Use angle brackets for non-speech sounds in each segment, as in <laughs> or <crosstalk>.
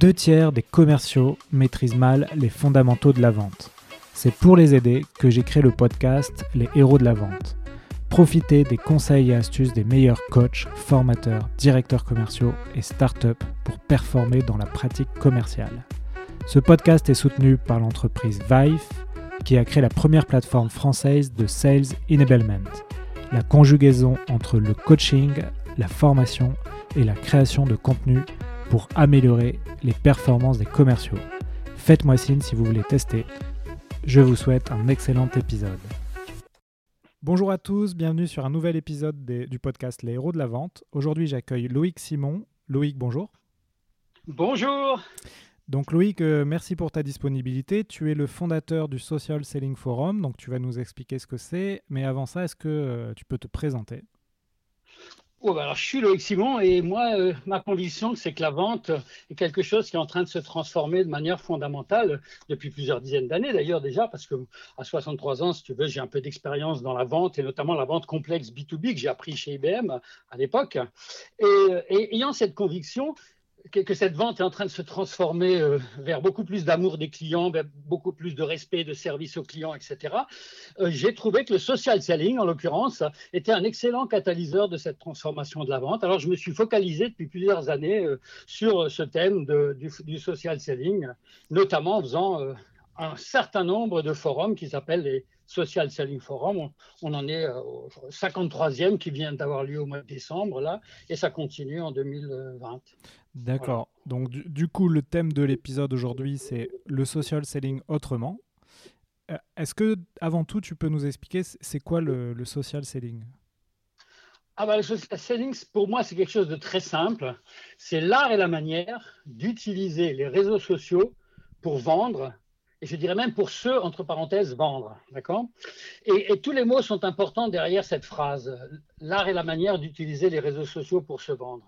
Deux tiers des commerciaux maîtrisent mal les fondamentaux de la vente. C'est pour les aider que j'ai créé le podcast Les héros de la vente. Profitez des conseils et astuces des meilleurs coachs, formateurs, directeurs commerciaux et startups pour performer dans la pratique commerciale. Ce podcast est soutenu par l'entreprise Vive, qui a créé la première plateforme française de Sales Enablement, la conjugaison entre le coaching, la formation et la création de contenu pour améliorer les performances des commerciaux. Faites-moi signe si vous voulez tester. Je vous souhaite un excellent épisode. Bonjour à tous, bienvenue sur un nouvel épisode du podcast Les héros de la vente. Aujourd'hui, j'accueille Loïc Simon. Loïc, bonjour. Bonjour. Donc Loïc, euh, merci pour ta disponibilité. Tu es le fondateur du Social Selling Forum, donc tu vas nous expliquer ce que c'est. Mais avant ça, est-ce que euh, tu peux te présenter? Oh, bah alors, je suis Loïc Simon et moi, euh, ma conviction, c'est que la vente est quelque chose qui est en train de se transformer de manière fondamentale depuis plusieurs dizaines d'années d'ailleurs déjà, parce que à 63 ans, si tu veux, j'ai un peu d'expérience dans la vente et notamment la vente complexe B2B que j'ai appris chez IBM à l'époque. et ayant cette conviction, que, cette vente est en train de se transformer euh, vers beaucoup plus d'amour des clients, beaucoup plus de respect, de service aux clients, etc., euh, j'ai trouvé que le social selling, en l'occurrence, était un excellent catalyseur de cette transformation de la vente. Alors, je me suis focalisé depuis plusieurs années euh, sur ce thème du, social selling, notamment en faisant un certain nombre de forums qui s'appellent les Social Selling Forum. On, en est au 53e qui vient d'avoir lieu au mois de décembre, là, et ça continue en 2020. D'accord. Donc, du, coup, le thème de l'épisode aujourd'hui, c'est le social selling autrement. Euh, est-ce que, avant tout, tu peux nous expliquer c'est quoi le, social selling? Ah bah, le social selling, pour moi, c'est quelque chose de très simple. C'est l'art et la manière d'utiliser les réseaux sociaux pour vendre je dirais même pour ceux, entre parenthèses, vendre. D'accord? Et, tous les mots sont importants derrière cette phrase. L'art et la manière d'utiliser les réseaux sociaux pour se vendre.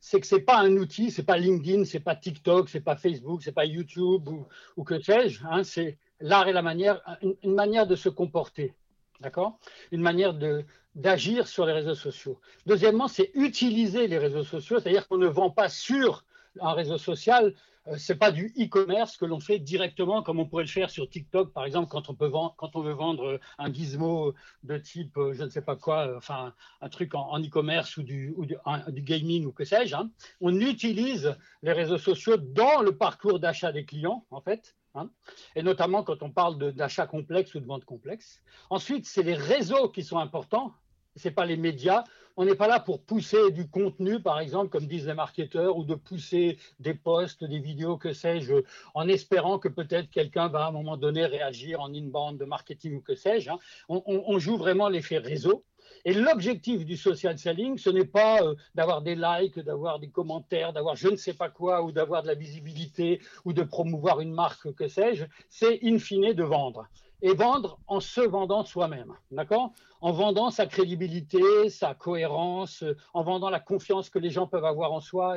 C'est que ce n'est pas un outil, ce n'est pas LinkedIn, ce n'est pas TikTok, ce n'est pas Facebook, ce n'est pas YouTube ou, que sais-je. Hein, c'est l'art et la manière, une, manière de se comporter. D'accord? Une manière de, d'agir sur les réseaux sociaux. Deuxièmement, c'est utiliser les réseaux sociaux, c'est-à-dire qu'on ne vend pas sur un réseau social euh, c'est pas du e-commerce que l'on fait directement comme on pourrait le faire sur TikTok, par exemple, quand on, peut vendre, quand on veut vendre un gizmo de type, euh, je ne sais pas quoi, euh, enfin, un truc en, e-commerce ou, du, ou du, gaming ou que sais-je. Hein. On utilise les réseaux sociaux dans le parcours d'achat des clients, en fait. Hein. et notamment quand on parle d'achat complexe ou de vente complexe. Ensuite, c'est les réseaux qui sont importants, ce n'est pas les médias. On n'est pas là pour pousser du contenu, par exemple, comme disent les marketeurs, ou de pousser des posts, des vidéos, que sais-je, en espérant que peut-être quelqu'un va à un moment donné réagir en inbound de marketing ou que sais-je. Hein. On, joue vraiment l'effet réseau. Et l'objectif du social selling, ce n'est pas euh, d'avoir des likes, d'avoir des commentaires, d'avoir je ne sais pas quoi, ou d'avoir de la visibilité, ou de promouvoir une marque, que sais-je. C'est in fine de vendre et vendre en se vendant soi-même, d'accord? En vendant sa crédibilité, sa cohérence, euh, en vendant la confiance que les gens peuvent avoir en soi,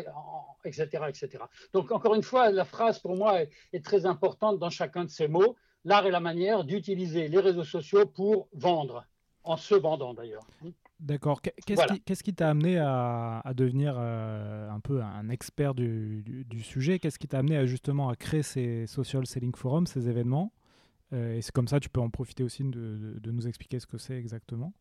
etc., etc. Donc, encore une fois, la phrase pour moi est, très importante dans chacun de ces mots. L'art et la manière d'utiliser les réseaux sociaux pour vendre, en se vendant d'ailleurs. D'accord. Qu'est-ce qui t'a amené à, devenir euh, un peu un expert du, du sujet? Qu'est-ce qui t'a amené à, justement à créer ces social selling forums, ces événements? Et c'est comme ça, tu peux en profiter aussi de, de nous expliquer ce que c'est exactement.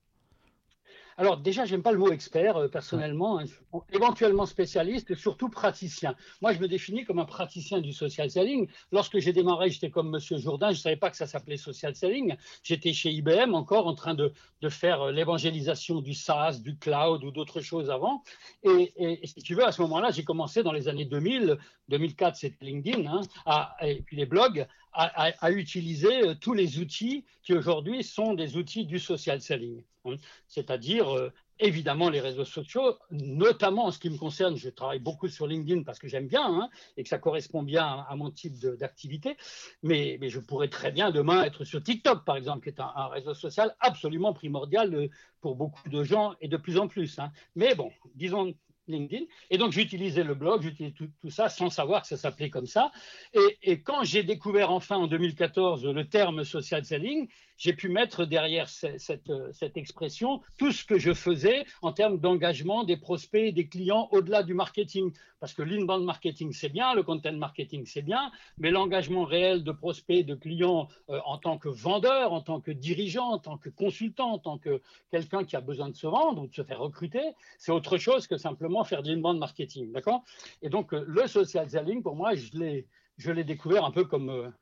Alors déjà, j'aime pas le mot expert euh, personnellement, hein. éventuellement spécialiste et surtout praticien. Moi, je me définis comme un praticien du social selling. Lorsque j'ai démarré, j'étais comme Monsieur Jourdain, je savais pas que ça s'appelait social selling. J'étais chez IBM encore en train de, de faire euh, l'évangélisation du SaaS, du cloud ou d'autres choses avant. Et, et, si tu veux, à ce moment-là, j'ai commencé dans les années 2000, 2004, c'était LinkedIn, hein, à, et puis les blogs, à, utiliser euh, tous les outils qui aujourd'hui sont des outils du social selling. Hein. c'est-à-dire euh, évidemment les réseaux sociaux, notamment en ce qui me concerne, je travaille beaucoup sur LinkedIn parce que j'aime bien hein, et que ça correspond bien à, mon type d'activité, mais, je pourrais très bien demain être sur TikTok, par exemple, qui est un, réseau social absolument primordial euh, pour beaucoup de gens et de plus en plus. Hein. Mais bon, disons LinkedIn. Et donc, j'utilisais le blog, j'utilisais tout, ça sans savoir que ça s'appelait comme ça. Et, et quand j'ai découvert enfin en 2014 le terme social selling, j'ai pu mettre derrière cette, euh, cette, expression tout ce que je faisais en termes d'engagement des prospects, des clients au-delà du marketing. Parce que l'inbound marketing, c'est bien, le content marketing, c'est bien, mais l'engagement réel de prospects, de clients euh, en tant que vendeur, en tant que dirigeant, en tant que consultant, en tant que quelqu'un qui a besoin de se vendre ou de se faire recruter, c'est autre chose que simplement faire de l'inbound marketing. D'accord? Et donc, euh, le social selling, pour moi, je l'ai découvert un peu comme,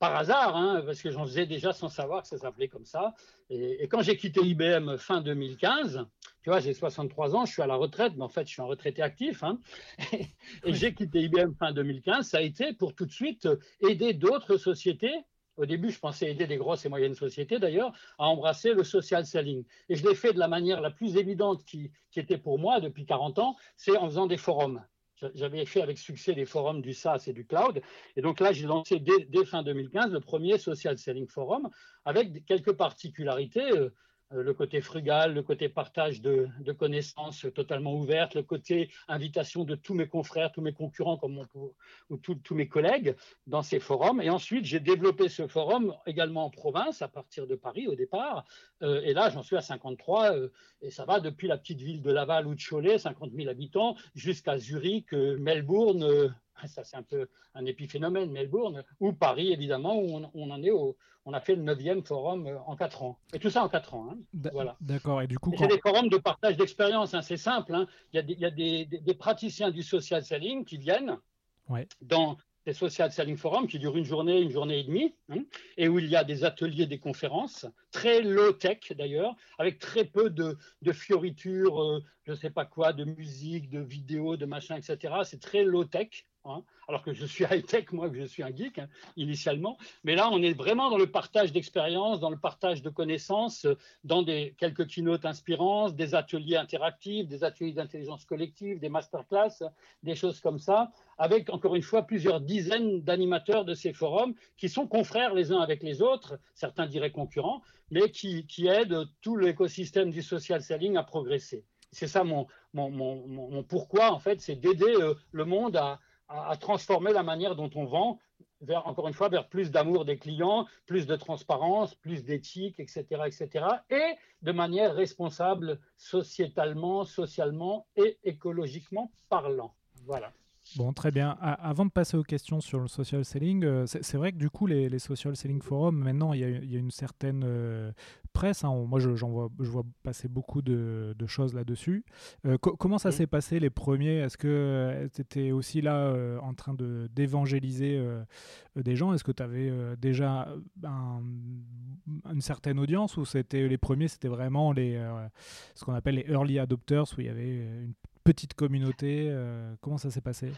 par hasard, hein, parce que j'en faisais déjà sans savoir que ça s'appelait comme ça. Et, quand j'ai quitté IBM fin 2015, tu vois, j'ai 63 ans, je suis à la retraite, mais en fait, je suis un retraité actif. Hein, <laughs> et, j'ai quitté IBM fin 2015, ça a été pour tout de suite aider d'autres sociétés au début, je pensais aider des grosses et moyennes sociétés, d'ailleurs, à embrasser le social selling. Et je l'ai fait de la manière la plus évidente qui, qui, était pour moi depuis 40 ans, c'est en faisant des forums. J'avais fait avec succès les forums du SaaS et du cloud. Et donc là, j'ai lancé dès, fin 2015 le premier Social Selling Forum avec quelques particularités. Euh, le côté frugal, le côté partage de, connaissances totalement ouvertes, le côté invitation de tous mes confrères, tous mes concurrents comme ou tous mes collègues dans ces forums. Et ensuite, j'ai développé ce forum également en province, à partir de Paris au départ. Euh, et là, j'en suis à 53, euh, et ça va depuis la petite ville de Laval ou de Cholet, 50 000 habitants, jusqu'à Zurich, Melbourne, ça c'est un peu un épiphénomène, Melbourne, ou Paris évidemment, où on, en est au, on a fait le neuvième forum euh, en quatre ans. Et tout ça en quatre ans. Hein. Voilà. D'accord. Et du coup, c'est des forums de partage d'expérience. Hein, c'est simple. Hein. Il y a, des, praticiens du social selling qui viennent dans des social selling forums qui durent une journée, une journée et demie, et où il y a des ateliers, des conférences, très low tech d'ailleurs, avec très peu de, fioritures, euh, je ne sais pas quoi, de musique, de vidéos, de machin, etc. C'est très low tech. Hein, alors que je suis high-tech, moi, que je suis un geek hein, initialement. Mais là, on est vraiment dans le partage d'expériences, dans le partage de connaissances, dans des, quelques keynotes inspirantes, des ateliers interactifs, des ateliers d'intelligence collective, des masterclass, des choses comme ça, avec encore une fois plusieurs dizaines d'animateurs de ces forums qui sont confrères les uns avec les autres, certains diraient concurrents, mais qui, aident tout l'écosystème du social selling à progresser. C'est ça mon, mon, pourquoi, en fait, c'est d'aider euh, le monde à, à, transformer la manière dont on vend encore une fois, vers plus d'amour des clients, plus de transparence, plus d'éthique, etc., etc., et de manière responsable sociétalement, socialement et écologiquement parlant. Voilà. Bon, très bien. avant de passer aux questions sur le social selling, euh, c'est vrai que du coup, les, social selling forums, maintenant, il y, a, une certaine euh, presse. Hein. moi, je, vois, je vois passer beaucoup de, choses là-dessus. Euh, comment ça s'est passé les premiers? Est-ce que tu étais aussi là en train d'évangéliser des gens? Est-ce que tu avais déjà une certaine audience ou c'était les premiers, c'était vraiment les, ce qu'on appelle les early adopters où il y avait une petite communauté euh, Comment ça s'est passé?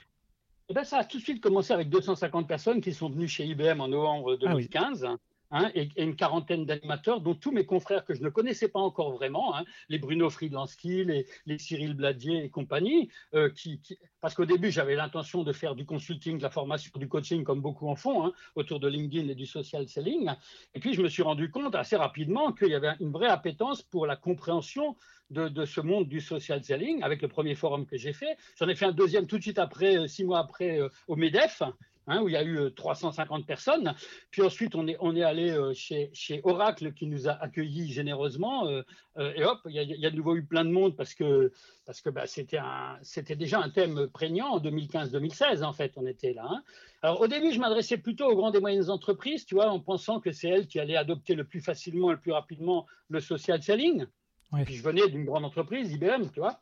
Eh ben, Ça a tout de suite commencé avec 250 personnes qui sont venues chez IBM en novembre 2015. Ah Hein, et, une quarantaine d'animateurs, dont tous mes confrères que je ne connaissais pas encore vraiment, hein, les Bruno Friedlansky, les, Cyril Bladier et compagnie, euh, parce qu'au début j'avais l'intention de faire du consulting, de la formation, du coaching comme beaucoup en font, hein, autour de LinkedIn et du social selling, et puis je me suis rendu compte assez rapidement qu'il y avait une vraie appétence pour la compréhension de, de, ce monde du social selling, avec le premier forum que j'ai fait. J'en ai fait un deuxième tout de suite après, euh, six mois après, euh, au MEDEF, Hein, où il y a eu 350 euh, personnes. Puis ensuite, on est, on est allé euh, chez, chez Oracle qui nous a accueillis généreusement. Euh, et hop, il y, a, de nouveau eu plein de monde parce que, parce que bah, c'était, c'était déjà un thème prégnant en 2015-2016, en fait, on était là. Hein. Alors au début, je m'adressais plutôt aux grandes et moyennes entreprises, tu vois, en pensant que c'est elles qui allaient adopter le plus facilement et le plus rapidement le social selling. Puis je venais d'une grande entreprise, IBM, tu vois.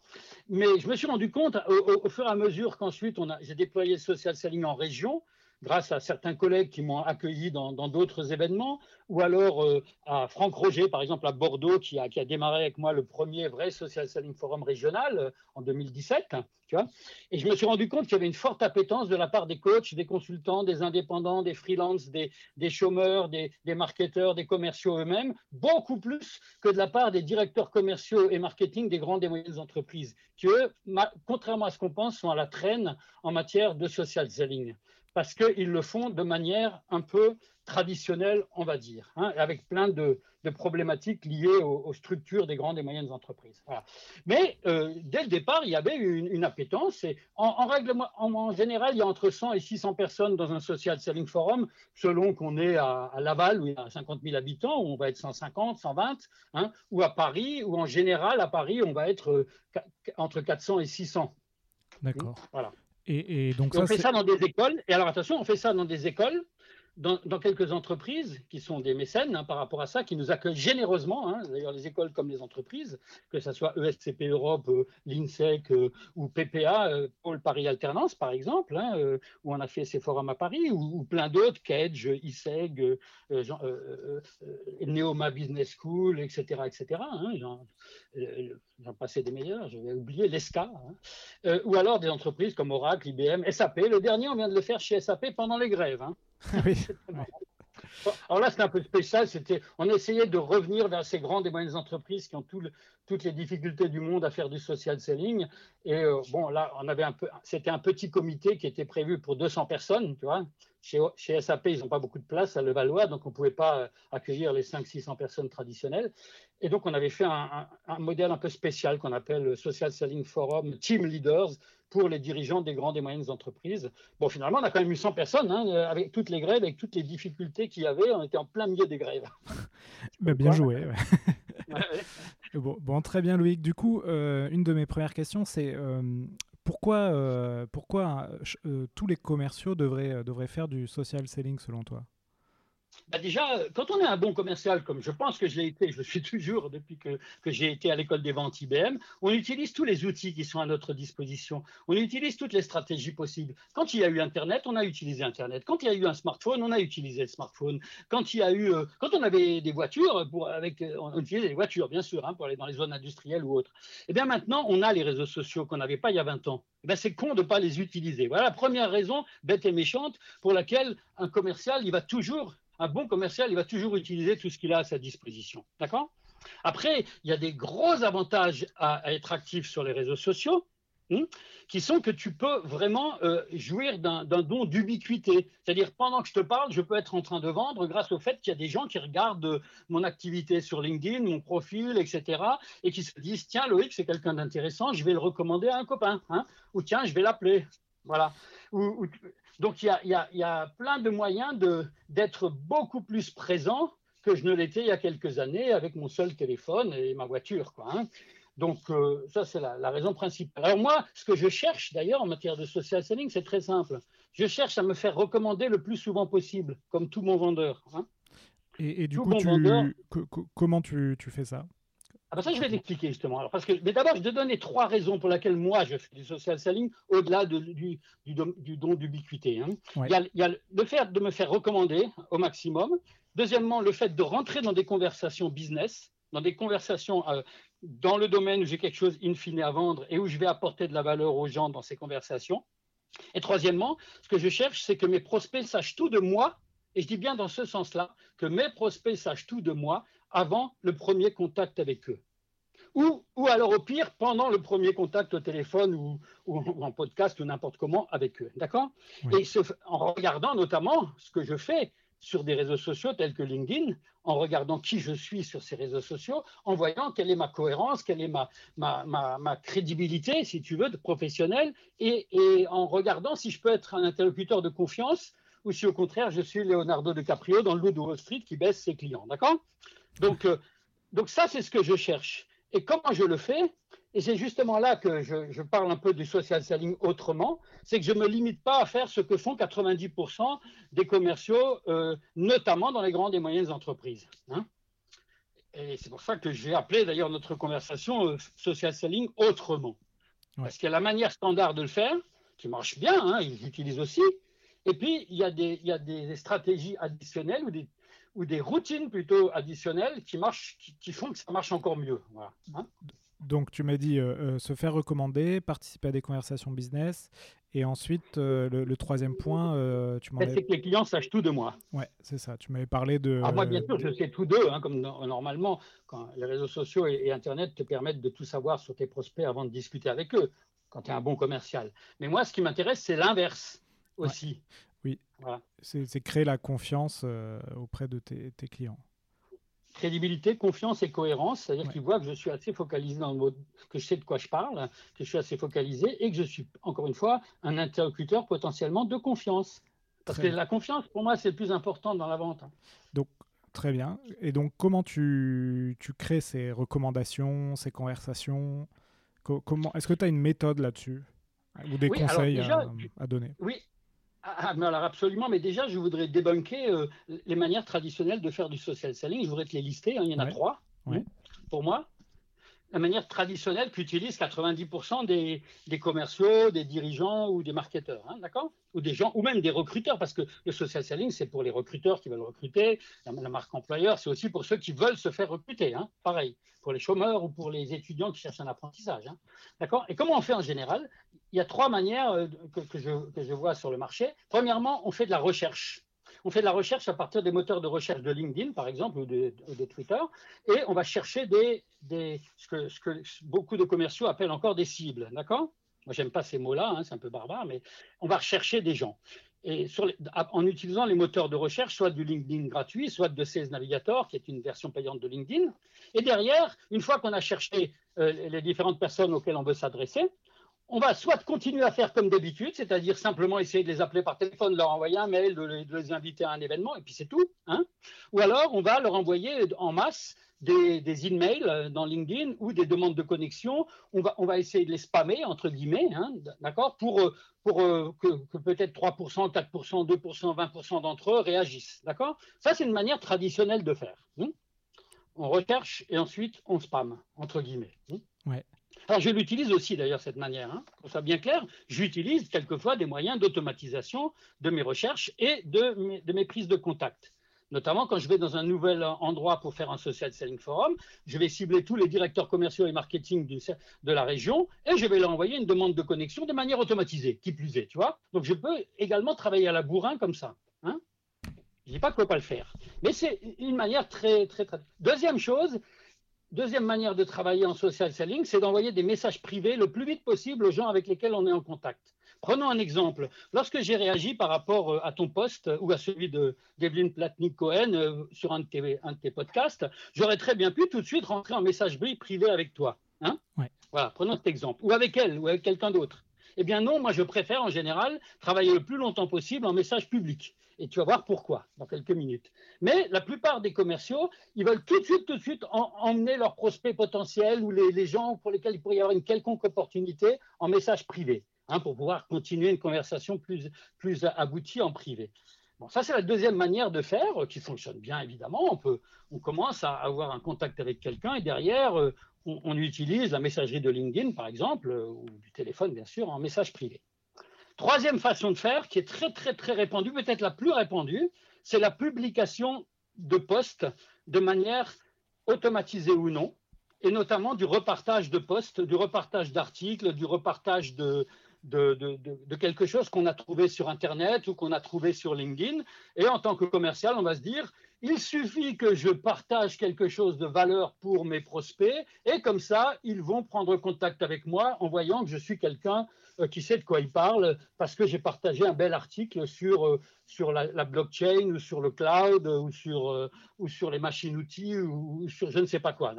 Mais je me suis rendu compte au, fur et à mesure qu'ensuite j'ai déployé le social selling en région, grâce à certains collègues qui m'ont accueilli dans d'autres événements, ou alors euh, à Franck Roger, par exemple, à Bordeaux, qui a, démarré avec moi le premier vrai Social Selling Forum régional euh, en 2017. Tu vois et je me suis rendu compte qu'il y avait une forte appétence de la part des coachs, des consultants, des indépendants, des freelances, des, chômeurs, des, des, marketeurs, des commerciaux eux-mêmes, beaucoup plus que de la part des directeurs commerciaux et marketing des grandes et moyennes entreprises, qui eux, contrairement à ce qu'on pense, sont à la traîne en matière de social selling parce qu'ils le font de manière un peu traditionnel, on va dire, hein, avec plein de, problématiques liées aux, structures des grandes et moyennes entreprises. Mais euh, dès le départ, il y avait une, appétence. Et en, règle, en, général, il y a entre 100 et 600 personnes dans un social selling forum, selon qu'on est à, Laval, où il y a 50 000 habitants, où on va être 150, 120, hein, ou à Paris, où en général, à Paris, on va être euh, entre 400 et 600. D'accord. Voilà. Et, donc on fait ça dans des écoles. Et alors attention, on fait ça dans des écoles dans, quelques entreprises qui sont des mécènes hein, par rapport à ça, qui nous accueillent généreusement, hein, d'ailleurs les écoles comme les entreprises, que ce soit ESCP Europe, euh, l'INSEC euh, ou PPA, euh, Pôle Paris Alternance par exemple, hein, où on a fait ces forums à Paris, ou, plein d'autres, Kedge, ISEG, Neoma Business School, etc. etc. J'en passais des meilleurs, je vais oublier l'ESCA, ou alors des entreprises comme Oracle, IBM, SAP. Le dernier, on vient de le faire chez SAP pendant les grèves. <laughs> oui. Alors là, c'est un peu spécial. C'était, on essayait de revenir vers ces grandes et moyennes entreprises qui ont toutes les difficultés du monde à faire du social selling. Et euh, bon, là, on avait un peu, c'était un petit comité qui était prévu pour 200 personnes, tu vois. Chez, chez SAP, ils n'ont pas beaucoup de place à Levallois, donc on ne pouvait pas euh, accueillir les 500-600 personnes traditionnelles. Et donc, on avait fait un, un modèle un peu spécial qu'on appelle Social Selling Forum Team Leaders pour les dirigeants des grandes et moyennes entreprises. Bon, finalement, on a quand même eu 100 personnes, hein, avec toutes les grèves, avec toutes les difficultés qu'il y avait. On était en plein milieu des grèves. <laughs> Bah, bien joué. <laughs> <laughs> bon, très bien, Loïc. Du coup, euh, une de mes premières questions, c'est euh, pourquoi, euh, pourquoi tous les commerciaux devraient, devraient faire du social selling selon toi? Bah, déjà, quand on est un bon commercial, comme je pense que je l'ai été, je le suis toujours depuis que, j'ai été à l'école des ventes IBM, on utilise tous les outils qui sont à notre disposition. On utilise toutes les stratégies possibles. Quand il y a eu Internet, on a utilisé Internet. Quand il y a eu un smartphone, on a utilisé le smartphone. Quand il y a eu, euh, quand on avait des voitures, pour, avec, euh, on utilisait des voitures, bien sûr, hein, pour aller dans les zones industrielles ou autres. Et eh bien maintenant, on a les réseaux sociaux qu'on n'avait pas il y a 20 ans. Ben, c'est con de ne pas les utiliser. Voilà la première raison, bête et méchante, pour laquelle un commercial, il va toujours un bon commercial, il va toujours utiliser tout ce qu'il a à sa disposition. D'accord? Après, il y a des gros avantages à, être actif sur les réseaux sociaux. Hmm, qui sont que tu peux vraiment euh, jouir d'un don d'ubiquité. C'est-à-dire, pendant que je te parle, je peux être en train de vendre grâce au fait qu'il y a des gens qui regardent euh, mon activité sur LinkedIn, mon profil, etc., et qui se disent, tiens, Loïc, c'est quelqu'un d'intéressant, je vais le recommander à un copain, hein, ou tiens, je vais l'appeler. Voilà. Donc il y, a, plein de moyens d'être beaucoup plus présent que je ne l'étais il y a quelques années avec mon seul téléphone et ma voiture. Quoi, hein. Donc euh, ça, c'est la, raison principale. Alors moi, ce que je cherche d'ailleurs en matière de social selling, c'est très simple. Je cherche à me faire recommander le plus souvent possible, comme tout mon vendeur. Hein. Et, du coup, comment tu fais ça? Ah ben ça, je vais l'expliquer justement. Alors, parce que, mais d'abord, je vais donner trois raisons pour lesquelles moi, je fais du social selling au-delà du, du, don d'ubiquité. Hein. Il, y a, le fait de me faire recommander au maximum. Deuxièmement, le fait de rentrer dans des conversations business, dans des conversations euh, dans le domaine où j'ai quelque chose in fine à vendre et où je vais apporter de la valeur aux gens dans ces conversations. Et troisièmement, ce que je cherche, c'est que mes prospects sachent tout de moi et je dis bien dans ce sens-là, que mes prospects sachent tout de moi avant le premier contact avec eux. Ou, ou alors au pire, pendant le premier contact au téléphone ou, ou en podcast ou n'importe comment avec eux. D'accord? Et en regardant notamment ce que je fais sur des réseaux sociaux tels que LinkedIn, en regardant qui je suis sur ces réseaux sociaux, en voyant quelle est ma cohérence, quelle est ma, ma, ma, ma crédibilité, si tu veux, de professionnel, et, et, en regardant si je peux être un interlocuteur de confiance ou si au contraire je suis Leonardo DiCaprio dans le loup de Wall Street qui baisse ses clients. D'accord? Donc, euh, donc ça, c'est ce que je cherche. Et comment je le fais? Et c'est justement là que je, parle un peu du social selling autrement, c'est que je ne me limite pas à faire ce que font 90% des commerciaux, euh, notamment dans les grandes et moyennes entreprises. Hein. et c'est pour ça que j'ai appelé d'ailleurs notre conversation euh, social selling autrement. Parce qu'il y a la manière standard de le faire, qui marche bien, hein, ils l'utilisent aussi, et puis, il y a des, il y a des stratégies additionnelles ou des, ou des routines plutôt additionnelles qui, marchent, qui, font que ça marche encore mieux. Hein. Donc, tu m'as dit euh, euh, se faire recommander, participer à des conversations business. Et ensuite, euh, le, troisième point, tu m'en C'est que les clients sachent tout de moi. Ouais, c'est ça. Tu m'avais parlé de. Ah, moi, bien sûr, je sais tout d'eux. Hein, comme normalement, quand les réseaux sociaux et, et, Internet te permettent de tout savoir sur tes prospects avant de discuter avec eux, quand tu es un bon commercial. Mais moi, ce qui m'intéresse, c'est l'inverse aussi. Oui. C'est créer la confiance euh, auprès de tes, clients. Crédibilité, confiance et cohérence, c'est-à-dire qu'ils voient que je suis assez focalisé dans le mode, que je sais de quoi je parle, que je suis assez focalisé et que je suis, encore une fois, un interlocuteur potentiellement de confiance. Parce que la confiance, pour moi, c'est le plus important dans la vente. Donc, très bien. Et donc, comment tu, tu crées ces recommandations, ces conversations? Comment, Est-ce que tu as une méthode là-dessus? Ou des conseils à, donner? Oui, ah, ah alors absolument, mais déjà, je voudrais débunker euh, les manières traditionnelles de faire du social selling. Je voudrais te les lister. Hein. il y en a trois pour moi la manière traditionnelle qu'utilisent 90% des, commerciaux, des dirigeants ou des marketeurs, hein, d'accord? Ou des gens, ou même des recruteurs, parce que le social selling, c'est pour les recruteurs qui veulent recruter, la, marque employeur, c'est aussi pour ceux qui veulent se faire recruter, hein, pareil, pour les chômeurs ou pour les étudiants qui cherchent un apprentissage, hein, d'accord? Et comment on fait en général? Il y a trois manières euh, que je vois sur le marché. Premièrement, on fait de la recherche. On fait de la recherche à partir des moteurs de recherche de LinkedIn, par exemple, ou de, Twitter, et on va chercher des, ce, que, beaucoup de commerciaux appellent encore des cibles, d'accord? Moi, j'aime pas ces mots-là, hein, c'est un peu barbare, mais on va rechercher des gens. Et en utilisant les moteurs de recherche, soit du LinkedIn gratuit, soit de Sales Navigator, qui est une version payante de LinkedIn. Et derrière, une fois qu'on a cherché euh, les différentes personnes auxquelles on veut s'adresser, on va soit continuer à faire comme d'habitude, c'est-à-dire simplement essayer de les appeler par téléphone, leur envoyer un mail, de les, inviter à un événement, et puis c'est tout. Hein ou alors, on va leur envoyer en masse des, emails dans LinkedIn ou des demandes de connexion. On va, essayer de les spammer, entre guillemets, hein, d'accord, pour, pour euh, que, peut-être 3%, 4%, 2%, 20% d'entre eux réagissent. D'accord Ça, c'est une manière traditionnelle de faire. Hein on recherche et ensuite on spam, entre guillemets. Ouais. Alors, je l'utilise aussi d'ailleurs cette manière, hein, pour ça bien clair. J'utilise quelquefois des moyens d'automatisation de mes recherches et de mes, prises de contact. Notamment quand je vais dans un nouvel endroit pour faire un social selling forum, je vais cibler tous les directeurs commerciaux et marketing de la région et je vais leur envoyer une demande de connexion de manière automatisée, qui plus est, tu vois. Donc je peux également travailler à la bourrin comme ça. Hein je dis pas qu'on ne peut pas le faire, mais c'est une manière très très très. Deuxième chose, Deuxième manière de travailler en social selling, c'est d'envoyer des messages privés le plus vite possible aux gens avec lesquels on est en contact. Prenons un exemple. Lorsque j'ai réagi par rapport euh, à ton poste ou à celui de Devlin Platnik-Cohen euh, sur un de, tes, podcasts, j'aurais très bien pu tout de suite rentrer en messagerie privée avec toi. Hein? Voilà, prenons cet exemple. Ou avec elle, ou avec quelqu'un d'autre. Eh bien non, moi je préfère en général travailler le plus longtemps possible en message public. Et tu vas voir pourquoi dans quelques minutes. Mais la plupart des commerciaux, ils veulent tout de suite, tout de suite emmener leurs prospects potentiels ou les, gens pour lesquels il pourrait y avoir une quelconque opportunité en message privé, hein, pour pouvoir continuer une conversation plus, plus aboutie en privé. Ça c'est la deuxième manière de faire qui fonctionne bien évidemment. On peut, on commence à avoir un contact avec quelqu'un et derrière, euh, on, utilise la messagerie de LinkedIn, par exemple, euh, ou du téléphone, bien sûr, en message privé. Troisième façon de faire, qui est très, très, très répandue, peut-être la plus répandue, c'est la publication de posts de manière automatisée ou non, et notamment du repartage de posts, du repartage d'articles, du repartage de, de, quelque chose qu'on a trouvé sur Internet ou qu'on a trouvé sur LinkedIn. Et en tant que commercial, on va se dire, il suffit que je partage quelque chose de valeur pour mes prospects et comme ça, ils vont prendre contact avec moi en voyant que je suis quelqu'un euh, qui sait de quoi il parle parce que j'ai partagé un bel article sur, euh, sur la, blockchain ou sur le cloud ou sur, euh, ou sur les machines-outils ou, sur je ne sais pas quoi.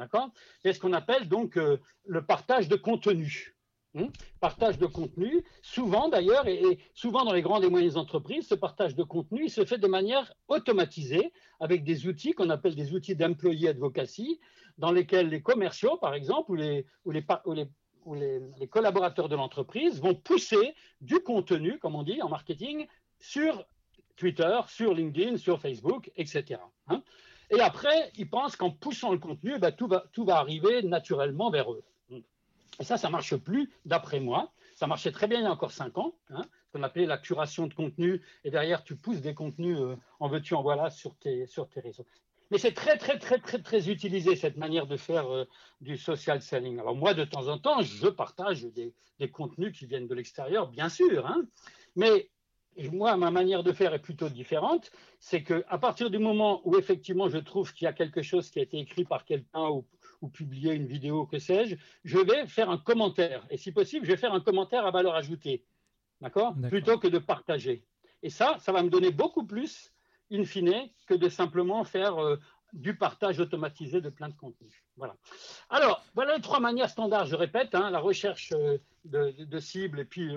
C'est ce qu'on appelle donc le partage de contenu. Hmm? partage de contenu, souvent d'ailleurs, et, souvent dans les grandes et moyennes entreprises, ce partage de contenu il se fait de manière automatisée avec des outils qu'on appelle des outils d'employé advocacy, dans lesquels les commerciaux, par exemple, ou les, collaborateurs de l'entreprise vont pousser du contenu, comme on dit en marketing, sur Twitter, sur LinkedIn, sur Facebook, etc. Hein. et après, ils pensent qu'en poussant le contenu, tout, va, tout va arriver naturellement vers eux. Et ça, ça marche plus, d'après moi. Ça marchait très bien il y a encore cinq ans, hein, ce qu'on appelait la curation de contenu. Et derrière, tu pousses des contenus euh, en veux-tu, en voilà sur tes, sur tes réseaux. Mais c'est très, très, très, très, très utilisé, cette manière de faire euh, du social selling. Alors moi, de temps en temps, je partage des, des contenus qui viennent de l'extérieur, bien sûr. Hein, mais moi, ma manière de faire est plutôt différente. C'est qu'à partir du moment où effectivement je trouve qu'il y a quelque chose qui a été écrit par quelqu'un ou, ou publié une vidéo, que sais-je, je vais faire un commentaire. Et si possible, je vais faire un commentaire à valeur ajoutée. D'accord? Plutôt que de partager. Et ça, ça va me donner beaucoup plus, in fine, que de simplement faire euh, du partage automatisé de plein de contenus. Voilà. Alors, voilà les trois manières standards, je répète, hein, la recherche euh, de, cibles et puis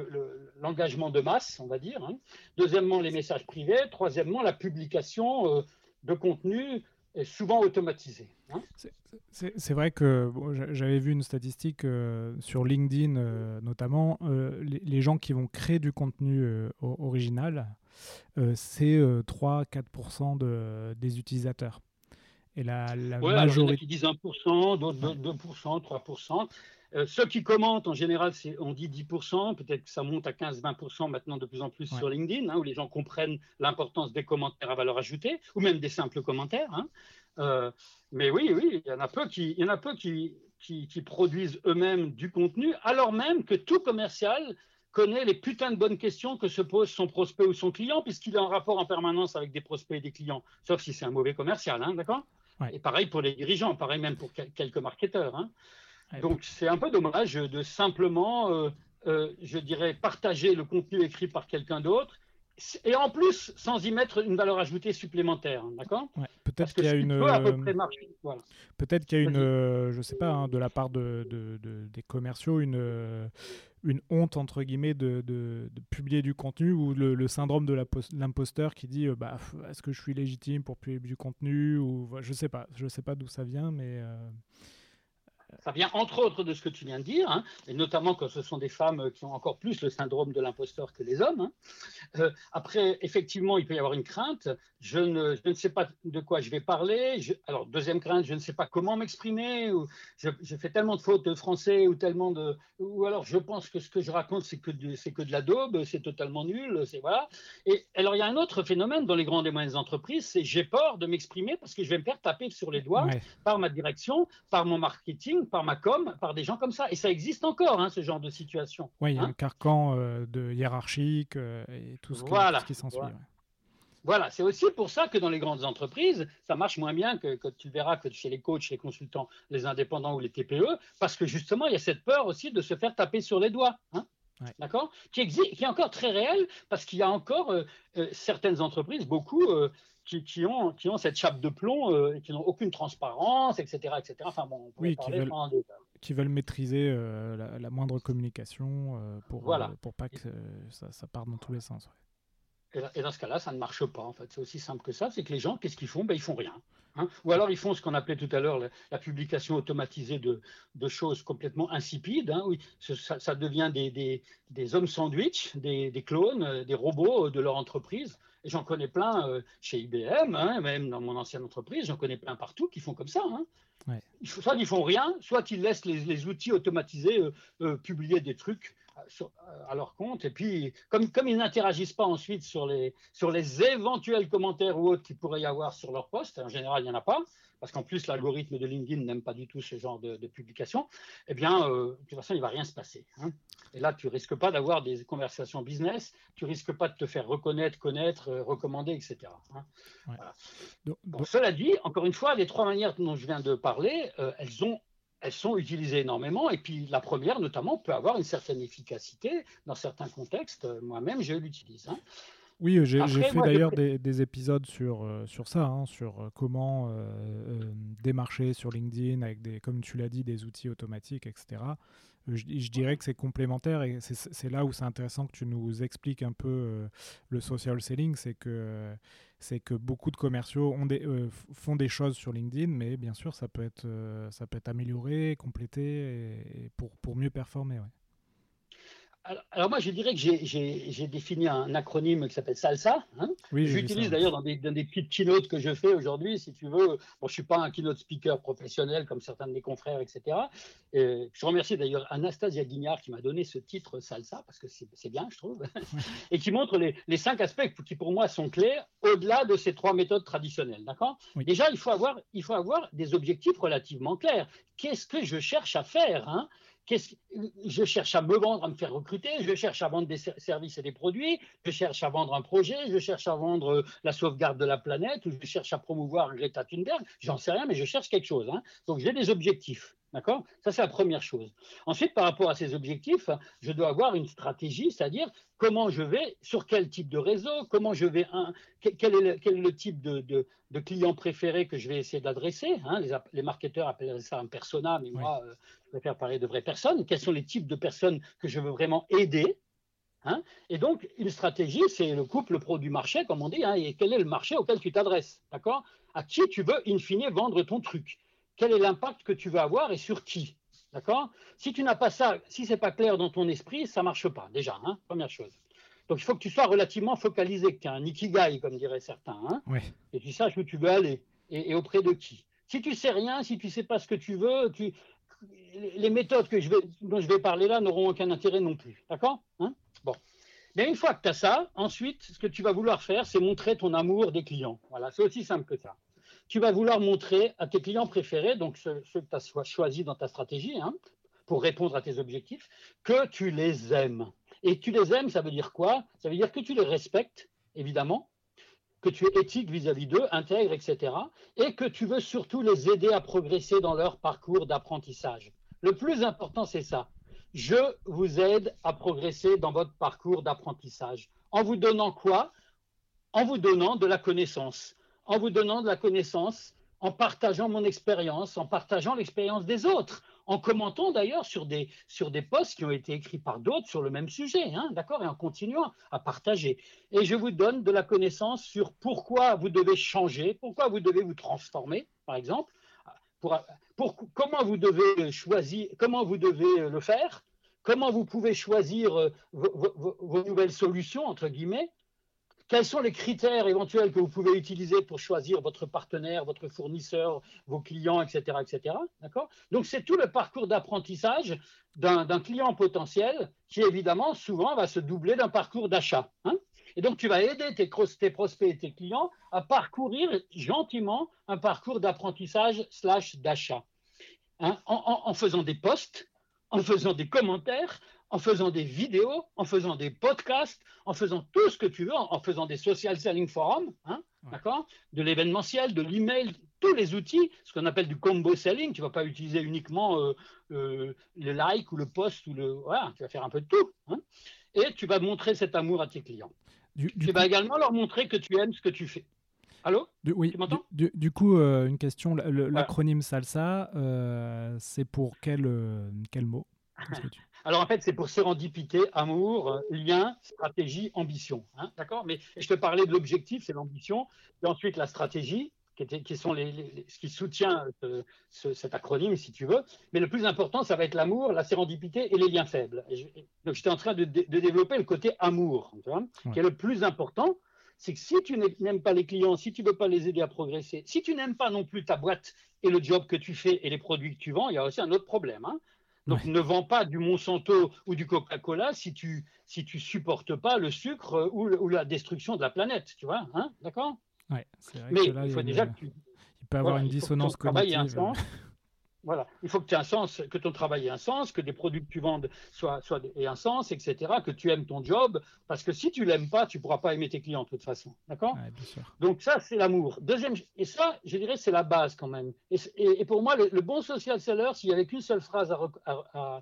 l'engagement de masse, on va dire. Hein. Deuxièmement, les messages privés. Troisièmement, la publication euh, de contenu souvent automatisé. Hein. C'est vrai que j'avais vu une statistique euh, sur LinkedIn notamment, les, gens qui vont créer du contenu original, c'est 3-4% de, des utilisateurs. Et la, la majorité. qui disent 1%, d'autres 2%, 3%. Ceux qui commentent, en général, on dit 10%, peut-être que ça monte à 15-20% maintenant de plus en plus sur LinkedIn, hein, où les gens comprennent l'importance des commentaires à valeur ajoutée, ou même des simples commentaires. Hein. Euh, mais oui, oui, il y en a peu qui, il y en a peu qui, qui, qui produisent eux-mêmes du contenu, alors même que tout commercial connaît les putains de bonnes questions que se pose son prospect ou son client, puisqu'il est en rapport en permanence avec des prospects et des clients, sauf si c'est un mauvais commercial, hein, d'accord? Et pareil pour les dirigeants, pareil même pour quelques marketeurs. Hein. Donc c'est un peu dommage de simplement, euh, euh, je dirais, partager le contenu écrit par quelqu'un d'autre et en plus sans y mettre une valeur ajoutée supplémentaire, d'accord? Peut-être qu'il y a une. Peut-être qu'il y a une, euh, je sais pas, hein, de la part de, des commerciaux, une, une honte entre guillemets de, publier du contenu ou le, syndrome de l'imposteur qui dit, euh, bah, est-ce que je suis légitime pour publier du contenu ou je sais pas, je sais pas d'où ça vient, mais. Euh, ça vient entre autres de ce que tu viens de dire, hein, et notamment quand ce sont des femmes qui ont encore plus le syndrome de l'imposteur que les hommes. Hein. Euh, après, effectivement, il peut y avoir une crainte. Je ne, je ne sais pas de quoi je vais parler. alors, deuxième crainte, je ne sais pas comment m'exprimer. Ou je, fais tellement de fautes de français ou tellement de, ou alors je pense que ce que je raconte c'est que c'est que de la daube, c'est totalement nul, c'est voilà. Et alors il y a un autre phénomène dans les grandes et moyennes entreprises, c'est j'ai peur de m'exprimer parce que je vais me faire taper sur les doigts par ma direction, par mon marketing par ma com, par des gens comme ça. Et ça existe encore, hein, ce genre de situation. Oui, il y a hein. un carcan euh, de hiérarchique euh, et tout ce qui, qui s'ensuit. Voilà. c'est aussi pour ça que dans les grandes entreprises, ça marche moins bien que, que, tu verras que chez les coachs, les consultants, les indépendants ou les TPE, parce que justement, il y a cette peur aussi de se faire taper sur les doigts. Hein. D'accord? Qui, existe, qui est encore très réel parce qu'il y a encore euh, certaines entreprises, beaucoup, qui, ont, qui ont cette chape de plomb euh, et qui n'ont aucune transparence, etc. etc. Enfin, bon, oui, qui veulent, qui veulent, maîtriser euh, la, moindre communication euh, pour, voilà. pour pas que ça, ça parte dans tous les sens. Et, dans ce cas-là, ça ne marche pas. En fait, c'est aussi simple que ça. C'est que les gens, qu'est-ce qu'ils font? Ben, Ils font rien. Hein. Ou alors ils font ce qu'on appelait tout à l'heure la, publication automatisée de, de, choses complètement insipides. Hein. Ça, ça, devient des, des, des hommes sandwich, des, des, clones, des robots de leur entreprise. Et j'en connais plein euh, chez IBM, hein, même dans mon ancienne entreprise, j'en connais plein partout qui font comme ça. Hein. Soit ils font rien, soit ils laissent les, outils automatisés euh, euh, publier des trucs à leur compte. Et puis, comme, comme ils n'interagissent pas ensuite sur les, sur les éventuels commentaires ou autres qu'il pourrait y avoir sur leur poste, en général, il n'y en a pas, parce qu'en plus, l'algorithme de LinkedIn n'aime pas du tout ce genre de, publication, eh bien, de toute façon, il ne va rien se passer. Hein. Et là, tu risques pas d'avoir des conversations business, tu risques pas de te faire reconnaître, connaître, euh, recommander, etc. Hein. cela dit, encore une fois, les trois manières dont je viens de parler, euh, elles ont elles sont utilisées énormément. Et puis la première, notamment, peut avoir une certaine efficacité dans certains contextes. Moi-même, je l'utilise. Hein. Oui, j'ai fait d'ailleurs des, épisodes sur, euh, sur ça, hein, sur euh, comment euh, démarcher sur LinkedIn avec, des, comme tu l'as dit, des outils automatiques, etc. Je, dirais que c'est complémentaire et c'est là où c'est intéressant que tu nous expliques un peu le social selling, c'est que, c'est que beaucoup de commerciaux ont des, font des choses sur LinkedIn, mais bien sûr, ça peut être, ça peut être amélioré, complété pour, pour mieux performer. Ouais alors, moi, je dirais que j'ai défini un acronyme qui s'appelle SALSA. Hein. J'utilise d'ailleurs dans des, dans des petites keynotes que je fais aujourd'hui, si tu veux. Bon, je ne suis pas un keynote speaker professionnel comme certains de mes confrères, etc. Et je remercie d'ailleurs Anastasia Guignard qui m'a donné ce titre SALSA, parce que c'est bien, je trouve, <laughs> et qui montre les, les, cinq aspects qui pour moi sont clés au-delà de ces trois méthodes traditionnelles. D'accord? Déjà, il faut, avoir, il faut avoir des objectifs relativement clairs. Qu'est-ce que je cherche à faire hein? Je cherche à me vendre, à me faire recruter, je cherche à vendre des services et des produits, je cherche à vendre un projet, je cherche à vendre euh, la sauvegarde de la planète, ou je cherche à promouvoir Greta Thunberg, j'en sais rien, mais je cherche quelque chose. Hein. Donc j'ai des objectifs. D'accord? Ça, c'est la première chose. Ensuite, par rapport à ces objectifs, je dois avoir une stratégie, c'est-à-dire comment je vais, sur quel type de réseau, comment je vais, quel, est le, type de, de, client préféré que je vais essayer d'adresser. Hein? les, les, marketeurs appellent ça un persona, mais moi, euh, je préfère parler de vraies personnes. Quels sont les types de personnes que je veux vraiment aider hein? et donc, une stratégie, c'est le couple pro du marché, comme on dit, hein, et quel est le marché auquel tu t'adresses, d'accord? À qui tu veux, in fine, vendre ton truc quel est l'impact que tu vas avoir et sur qui. D'accord? Si tu n'as pas ça, si ce n'est pas clair dans ton esprit, ça ne marche pas, déjà, hein, première chose. Donc il faut que tu sois relativement focalisé, que tu un ikigai, comme diraient certains, hein, et tu saches où tu veux aller et, auprès de qui. Si tu sais rien, si tu ne sais pas ce que tu veux, tu, les méthodes que je vais, dont je vais parler là n'auront aucun intérêt non plus. D'accord hein? Bon. Mais une fois que tu as ça, ensuite, ce que tu vas vouloir faire, c'est montrer ton amour des clients. Voilà, c'est aussi simple que ça tu vas vouloir montrer à tes clients préférés, donc ceux, que tu as choisis dans ta stratégie, hein, pour répondre à tes objectifs, que tu les aimes. Et tu les aimes, ça veut dire quoi? Ça veut dire que tu les respectes, évidemment, que tu es éthique vis-à-vis d'eux, intègre, etc. Et que tu veux surtout les aider à progresser dans leur parcours d'apprentissage. Le plus important, c'est ça. Je vous aide à progresser dans votre parcours d'apprentissage. En vous donnant quoi? En vous donnant de la connaissance en vous donnant de la connaissance, en partageant mon expérience, en partageant l'expérience des autres, en commentant d'ailleurs sur des, sur des posts qui ont été écrits par d'autres sur le même sujet, hein, d'accord, et en continuant à partager. Et je vous donne de la connaissance sur pourquoi vous devez changer, pourquoi vous devez vous transformer, par exemple, pour, comment vous devez choisir, comment vous devez le faire, comment vous pouvez choisir euh, vos nouvelles solutions, entre guillemets, quels sont les critères éventuels que vous pouvez utiliser pour choisir votre partenaire, votre fournisseur, vos clients, etc. etc. D'accord? Donc, c'est tout le parcours d'apprentissage d'un client potentiel qui, évidemment, souvent va se doubler d'un parcours d'achat. Hein? Et donc, tu vas aider tes, prospects et tes clients à parcourir gentiment un parcours d'apprentissage slash d'achat. Hein? En, en faisant des posts, en faisant des commentaires, en faisant des vidéos, en faisant des podcasts, en faisant tout ce que tu veux, en, faisant des social selling forums, hein, d'accord, de l'événementiel, de l'email, tous les outils, ce qu'on appelle du combo selling. Tu vas pas utiliser uniquement euh, euh, le like ou le post ou le, voilà, tu vas faire un peu de tout. Hein, et tu vas montrer cet amour à tes clients. tu vas également leur montrer que tu aimes ce que tu fais. Allô? Oui, tu m'entends? du, coup, euh, une question. L'acronyme SALSA, c'est pour quel, quel mot? <laughs> Alors en fait, c'est pour sérendipité, amour, lien, stratégie, ambition. Hein, d'accord? Mais je te parlais de l'objectif, c'est l'ambition, et ensuite la stratégie, qui, qui sont les, ce qui soutient euh, cet acronyme, si tu veux. Mais le plus important, ça va être l'amour, la sérendipité et les liens faibles. donc j'étais en train de, développer le côté amour, tu vois, qui est le plus important. C'est que si tu n'aimes pas les clients, si tu ne veux pas les aider à progresser, si tu n'aimes pas non plus ta boîte et le job que tu fais et les produits que tu vends, il y a aussi un autre problème. Hein. Donc ne vends pas du Monsanto ou du Coca-Cola si tu si tu supportes pas le sucre ou, ou la destruction de la planète, tu vois, hein, d'accord? Ouais, c'est vrai Mais que là, il faut déjà que tu... il peut avoir une dissonance cognitive. Voilà, il faut que tu aies un sens, que ton travail ait un sens, que des produits que tu vendes soient, soient aient un sens, etc. Que tu aimes ton job, parce que si tu l'aimes pas, tu pourras pas aimer tes clients de toute façon, d'accord? Donc ça, c'est l'amour. Deuxième, et ça, je dirais, c'est la base quand même. Et, pour moi, le, bon social seller, s'il y avait qu'une seule phrase à,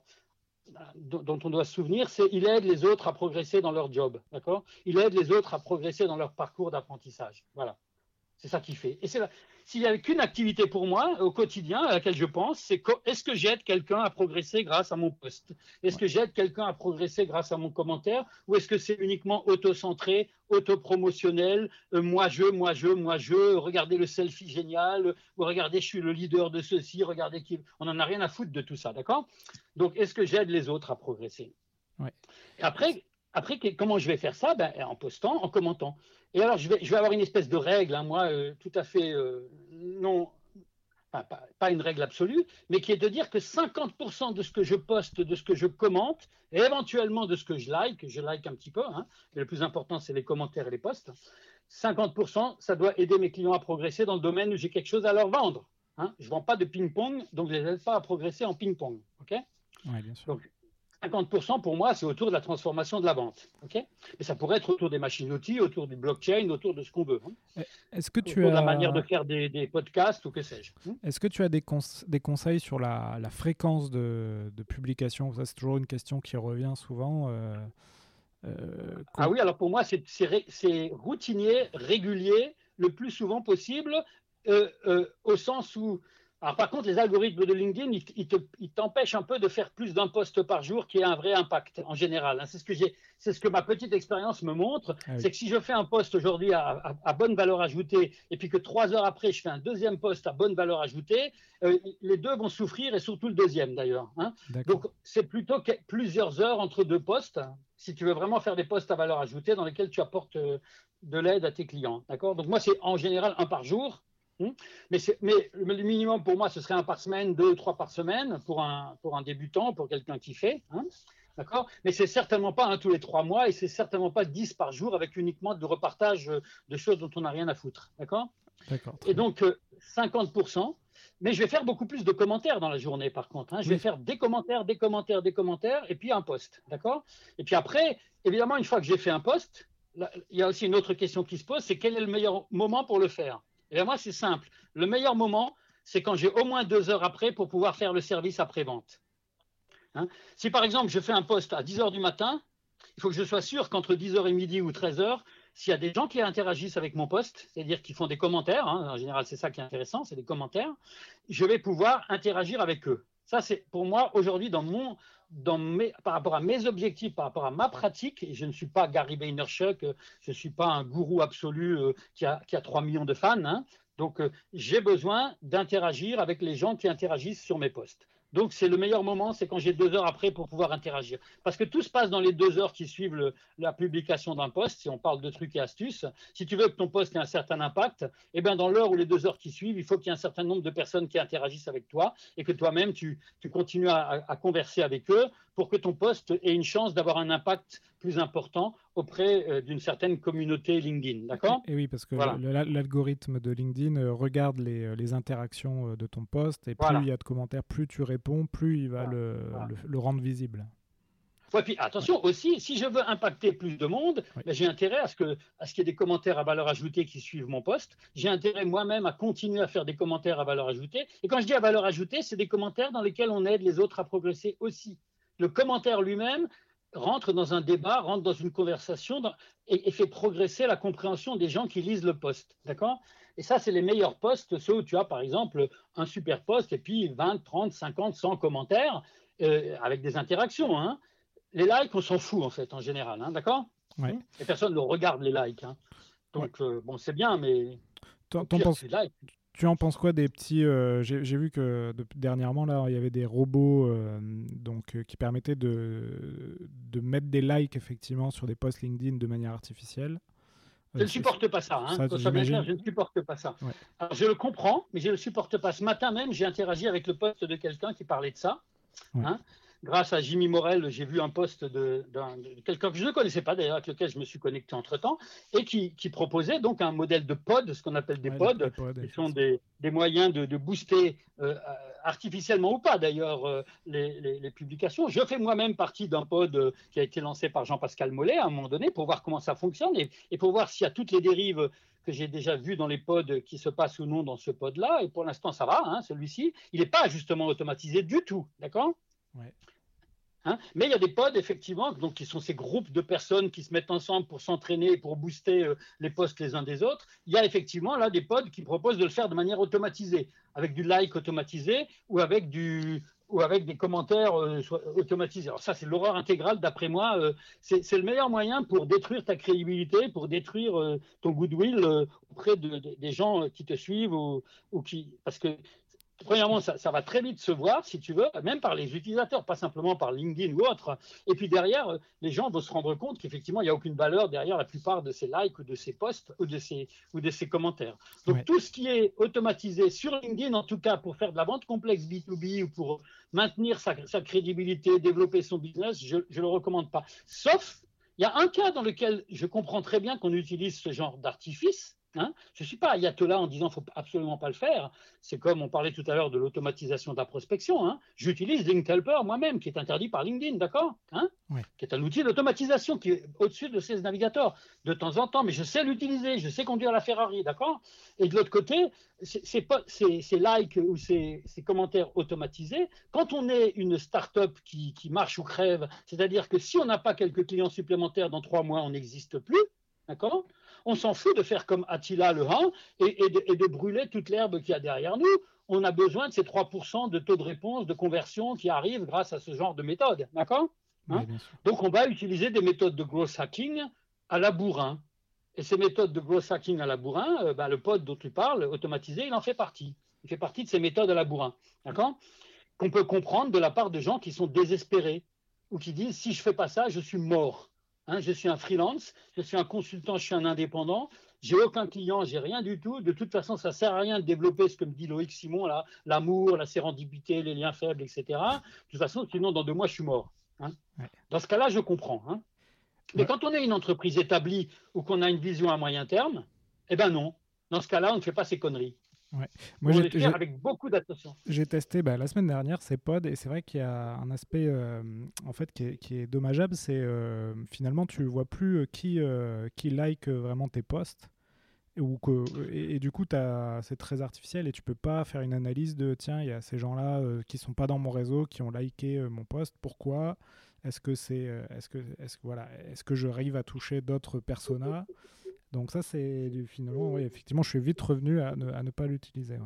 dont on doit se souvenir, c'est il aide les autres à progresser dans leur job, d'accord? Il aide les autres à progresser dans leur parcours d'apprentissage. Voilà. C'est ça qui fait. Et c'est s'il n'y avait qu'une activité pour moi au quotidien à laquelle je pense, c'est est-ce que j'aide quelqu'un à progresser grâce à mon poste? Est-ce que j'aide quelqu'un à progresser grâce à mon commentaire? Ou est-ce que c'est uniquement auto-centré, auto-promotionnel euh, Moi je, moi je, moi je, regardez le selfie génial, ou regardez je suis le leader de ceci, regardez qui. On n'en a rien à foutre de tout ça, d'accord? Donc est-ce que j'aide les autres à progresser? Après, après, comment je vais faire ça? Ben, En postant, en commentant. Et alors, je vais, je vais avoir une espèce de règle, hein, moi, euh, tout à fait euh, non, pas, une règle absolue, mais qui est de dire que 50% de ce que je poste, de ce que je commente, et éventuellement de ce que je like, je like un petit peu, hein, mais le plus important, c'est les commentaires et les posts, 50%, ça doit aider mes clients à progresser dans le domaine où j'ai quelque chose à leur vendre. Hein. Je ne vends pas de ping-pong, donc je ne les aide pas à progresser en ping-pong. ok? Bien sûr. 50% pour moi, c'est autour de la transformation de la vente. ok? Mais ça pourrait être autour des machines-outils, autour du blockchain, autour de ce qu'on veut. Hein. Est-ce que tu as... de la manière de faire des, podcasts ou que sais-je. Hein. Est-ce que tu as des, des conseils sur la, fréquence de, publication? Ça, c'est toujours une question qui revient souvent. Euh, euh, ah oui, alors pour moi, c'est routinier, régulier, le plus souvent possible, euh, au sens où alors, par contre, les algorithmes de LinkedIn, ils, t'empêchent un peu de faire plus d'un poste par jour qui ait un vrai impact en général. Hein. C'est ce que c'est ce que ma petite expérience me montre. Ah c'est que si je fais un poste aujourd'hui à, bonne valeur ajoutée et puis que trois heures après, je fais un deuxième poste à bonne valeur ajoutée, euh, les deux vont souffrir et surtout le deuxième d'ailleurs. Hein. Donc, c'est plutôt plusieurs heures entre deux postes si tu veux vraiment faire des postes à valeur ajoutée dans lesquels tu apportes euh, de l'aide à tes clients. D'accord Donc, moi, c'est en général un par jour. Hmm? Mais, mais, le minimum pour moi, ce serait un par semaine, deux, trois par semaine pour un, pour un débutant, pour quelqu'un qui fait. Hein? D'accord? Mais c'est certainement pas un tous les trois mois et c'est certainement pas dix par jour avec uniquement de repartage de choses dont on n'a rien à foutre. D'accord? Et donc, 50%. Euh, mais je vais faire beaucoup plus de commentaires dans la journée, par contre. Hein. Je vais faire des commentaires, des commentaires, des commentaires, et puis un post. D'accord? Et puis après, évidemment, une fois que j'ai fait un post, il y a aussi une autre question qui se pose, c'est quel est le meilleur moment pour le faire? Et eh moi, c'est simple. Le meilleur moment, c'est quand j'ai au moins deux heures après pour pouvoir faire le service après-vente. Hein. si par exemple, je fais un poste à 10 heures du matin, il faut que je sois sûr qu'entre 10 heures et midi ou 13 heures, s'il y a des gens qui interagissent avec mon poste, c'est-à-dire qui font des commentaires, hein, en général c'est ça qui est intéressant, c'est des commentaires, je vais pouvoir interagir avec eux. Ça, c'est pour moi aujourd'hui dans mon, dans mes, par rapport à mes objectifs, par rapport à ma pratique, et je ne suis pas Gary Vaynerchuk, je ne suis pas un gourou absolu euh, qui, a, qui, a, 3 millions de fans. Hein. Donc, euh, j'ai besoin d'interagir avec les gens qui interagissent sur mes posts. Donc, c'est le meilleur moment, c'est quand j'ai deux heures après pour pouvoir interagir. Parce que tout se passe dans les deux heures qui suivent la publication d'un post, si on parle de trucs et astuces. Si tu veux que ton post ait un certain impact, eh bien, dans l'heure ou les deux heures qui suivent, il faut qu'il y ait un certain nombre de personnes qui interagissent avec toi et que toi-même, tu, continues à, converser avec eux pour que ton post ait une chance d'avoir un impact plus important auprès euh, d'une certaine communauté LinkedIn. D'accord? Et oui, parce que l'algorithme de LinkedIn euh, regarde les, euh, les, interactions de ton post et plus il y a de commentaires, plus tu réponds, plus il va le, le, rendre visible. Ouais, puis attention aussi, si je veux impacter plus de monde, ben, j'ai intérêt à ce qu'il ce qu'il y ait des commentaires à valeur ajoutée qui suivent mon poste. J'ai intérêt moi-même à continuer à faire des commentaires à valeur ajoutée. Et quand je dis à valeur ajoutée, c'est des commentaires dans lesquels on aide les autres à progresser aussi. Le commentaire lui-même, rentre dans un débat, rentre dans une conversation et, fait progresser la compréhension des gens qui lisent le poste. D'accord? Et ça, c'est les meilleurs posts, ceux où tu as par exemple un super post et puis 20, 30, 50, 100 commentaires euh, avec des interactions. Hein. Les likes, on s'en fout en fait, en général. Hein, D'accord? Et personne ne regarde les likes. Hein. Donc, euh, bon, c'est bien, mais. T'en penses, tu en penses quoi des petits euh, J'ai vu que dernièrement là, il y avait des robots euh, donc euh, qui permettaient de, de mettre des likes effectivement sur des posts LinkedIn de manière artificielle. Je ne supporte pas ça. Hein. ça, je ne supporte pas ça. Alors, je le comprends, mais je ne le supporte pas. Ce matin même, j'ai interagi avec le poste de quelqu'un qui parlait de ça. Hein grâce à Jimmy Morel, j'ai vu un poste de, quelqu'un que je ne connaissais pas d'ailleurs, avec lequel je me suis connecté entre-temps, et qui, proposait donc un modèle de pod, ce qu'on appelle des pods, qui sont des, moyens de, booster euh, artificiellement ou pas d'ailleurs euh, les, publications. Je fais moi-même partie d'un pod euh, qui a été lancé par Jean-Pascal Mollet à un moment donné pour voir comment ça fonctionne et, pour voir s'il y a toutes les dérives que j'ai déjà vues dans les pods qui se passent ou non dans ce pod-là. Et pour l'instant, ça va, hein, celui-ci. Il n'est pas justement automatisé du tout, d'accord? Hein Mais il y a des pods, effectivement, donc, qui sont ces groupes de personnes qui se mettent ensemble pour s'entraîner, pour booster euh, les posts les uns des autres. Il y a effectivement là des pods qui proposent de le faire de manière automatisée, avec du like automatisé ou avec, du, ou avec des commentaires euh, automatisés. Alors ça, c'est l'horreur intégrale, d'après moi. Euh, c'est le meilleur moyen pour détruire ta crédibilité, pour détruire ton goodwill auprès de, des gens qui te suivent ou, ou qui... Parce que premièrement, ça, va très vite se voir, si tu veux, même par les utilisateurs, pas simplement par LinkedIn ou autre. Et puis derrière, les gens vont se rendre compte qu'effectivement, il n'y a aucune valeur derrière la plupart de ces likes ou de ces posts ou de ces, ou de ces commentaires. Donc tout ce qui est automatisé sur LinkedIn, en tout cas pour faire de la vente complexe B2B ou pour maintenir sa, crédibilité, développer son business, je ne le recommande pas. Sauf, il y a un cas dans lequel je comprends très bien qu'on utilise ce genre d'artifice, Hein. je ne suis pas ayatollah en disant qu'il ne faut absolument pas le faire. C'est comme on parlait tout à l'heure de l'automatisation de la prospection. Hein. J'utilise Linkhelper moi-même, qui est interdit par LinkedIn, d'accord hein, Qui est un outil d'automatisation qui est au-dessus de ces navigateurs de temps en temps, mais je sais l'utiliser, je sais conduire la Ferrari, d'accord Et de l'autre côté, ces, likes ou ces, commentaires automatisés, quand on est une start-up qui, qui marche ou crève, c'est-à-dire que si on n'a pas quelques clients supplémentaires dans trois mois, on n'existe plus, d'accord on s'en fout de faire comme Attila le Han et, de, brûler toute l'herbe qu'il y a derrière nous. On a besoin de ces 3% de taux de réponse, de conversion qui arrivent grâce à ce genre de méthode. D'accord? Hein? Donc, on va utiliser des méthodes de growth hacking à la bourrin. Et ces méthodes de growth hacking à la bourrin, euh, bah, le pod dont tu parles, automatisé, il en fait partie. Il fait partie de ces méthodes à la bourrin. D'accord? Qu'on peut comprendre de la part de gens qui sont désespérés ou qui disent si je fais pas ça, je suis mort. Hein, je suis un freelance, je suis un consultant, je suis un indépendant, j'ai aucun client, j'ai rien du tout. De toute façon, ça sert à rien de développer ce que me dit Loïc Simon là, l'amour, la sérendipité, les liens faibles, etc. De toute façon, sinon dans deux mois, je suis mort. Hein. Dans ce cas-là, je comprends. Hein. Mais quand on est une entreprise établie ou qu'on a une vision à moyen terme, eh ben non. Dans ce cas-là, on ne fait pas ces conneries. Moi, j'ai avec beaucoup d'attention. J'ai testé bah, la semaine dernière ces pods et c'est vrai qu'il y a un aspect euh, en fait qui est, qui est dommageable, c'est euh, finalement tu vois plus euh, qui qui like vraiment tes posts ou que, et, du coup c'est très artificiel et tu peux pas faire une analyse de tiens il y a ces gens-là qui sont pas dans mon réseau qui ont liké mon post, pourquoi? Est-ce que c'est est-ce que est-ce voilà est-ce que je arrive à toucher d'autres personas? Donc ça, c'est finalement, oui, effectivement, je suis vite revenu à ne, pas l'utiliser.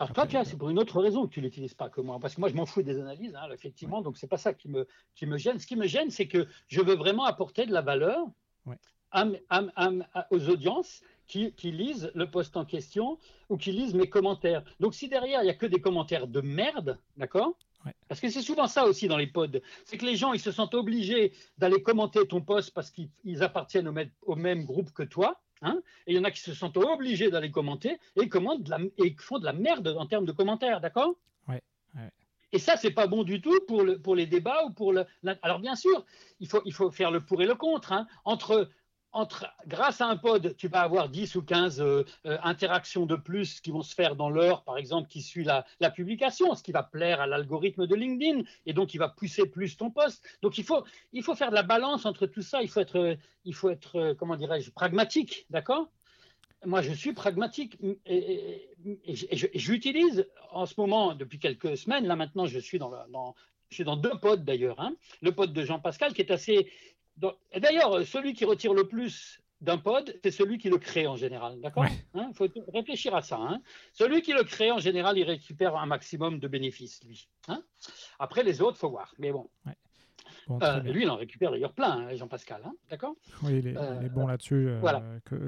Alors toi, c'est pour une autre raison que tu l'utilises pas que moi, parce que moi, je m'en fous des analyses, hein, effectivement, donc c'est pas ça qui me, qui me gêne. Ce qui me gêne, c'est que je veux vraiment apporter de la valeur aux audiences qui, qui, lisent le post en question ou qui lisent mes commentaires. Donc si derrière, il n'y a que des commentaires de merde, d'accord parce que c'est souvent ça aussi dans les pods. C'est que les gens, ils se sentent obligés d'aller commenter ton post parce qu'ils appartiennent au, même groupe que toi. Hein et il y en a qui se sentent obligés d'aller commenter et, commentent et font de la merde en termes de commentaires, d'accord? Ouais, Et ça, c'est pas bon du tout pour, le, pour les débats ou pour le. Alors bien sûr, il faut, il faut faire le pour et le contre. Hein. Entre grâce à un pod, tu vas avoir 10 ou 15 euh, euh, interactions de plus qui vont se faire dans l'heure, par exemple, qui suit la, publication, ce qui va plaire à l'algorithme de LinkedIn, et donc il va pousser plus ton poste. Donc il faut, il faut faire de la balance entre tout ça, il faut être, il faut être euh, comment dirais-je, pragmatique, d'accord? Moi, je suis pragmatique et, j'utilise en ce moment, depuis quelques semaines, là maintenant, je suis dans, je suis dans deux pods d'ailleurs. Hein. Le pod de Jean-Pascal qui est assez, D'ailleurs, celui qui retire le plus d'un pod, c'est celui qui le crée en général. D'accord Il hein, faut réfléchir à ça. Hein. celui qui le crée, en général, il récupère un maximum de bénéfices, lui. Hein. Après, les autres, faut voir. Mais bon. Euh, lui, il en récupère d'ailleurs plein, Jean-Pascal. D'accord Oui, il est, euh, bon là-dessus. Euh, voilà.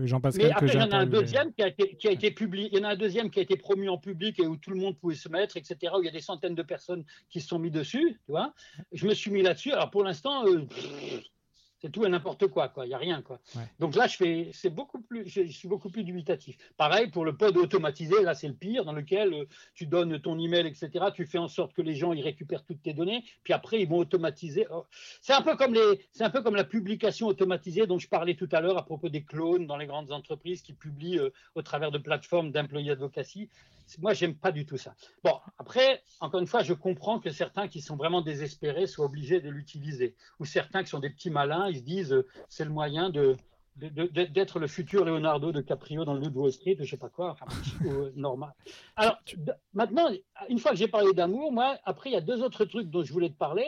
Jean-Pascal. Mais après, il y en a un deuxième qui a, été, qui a été publié. Il y en a un deuxième qui a été promu en public et où tout le monde pouvait se mettre, etc. Où il y a des centaines de personnes qui se sont mis dessus. Tu vois Je me suis mis là-dessus. Alors pour l'instant c'est tout et n'importe quoi, quoi. Il n'y a rien, quoi. Donc là, je fais, c'est beaucoup plus, je, suis beaucoup plus dubitatif. Pareil pour le pod automatisé, là, c'est le pire, dans lequel euh, tu donnes ton email, etc. Tu fais en sorte que les gens ils récupèrent toutes tes données, puis après ils vont automatiser. Oh. C'est un peu comme les, c'est un peu comme la publication automatisée dont je parlais tout à l'heure à propos des clones dans les grandes entreprises qui publient euh, au travers de plateformes d'employés advocacy. Moi, j'aime pas du tout ça. Bon, après, encore une fois, je comprends que certains qui sont vraiment désespérés soient obligés de l'utiliser, ou certains qui sont des petits malins, ils se disent euh, c'est le moyen de d'être le futur Leonardo de Caprio dans le Loup de Wall Street, je sais pas quoi, enfin, <laughs> euh, normal. Alors, maintenant, une fois que j'ai parlé d'amour, moi, après, il y a deux autres trucs dont je voulais te parler.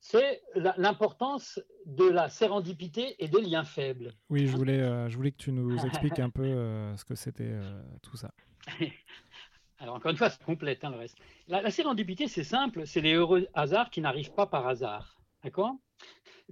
C'est l'importance de la sérendipité et des liens faibles. Oui, je voulais, euh, je voulais que tu nous <laughs> expliques un peu ce que c'était tout ça. <laughs> Alors, encore une fois, c'est complète hein, le reste. La, la sérendipité, c'est simple, c'est les heureux hasards qui n'arrivent pas par hasard. D'accord?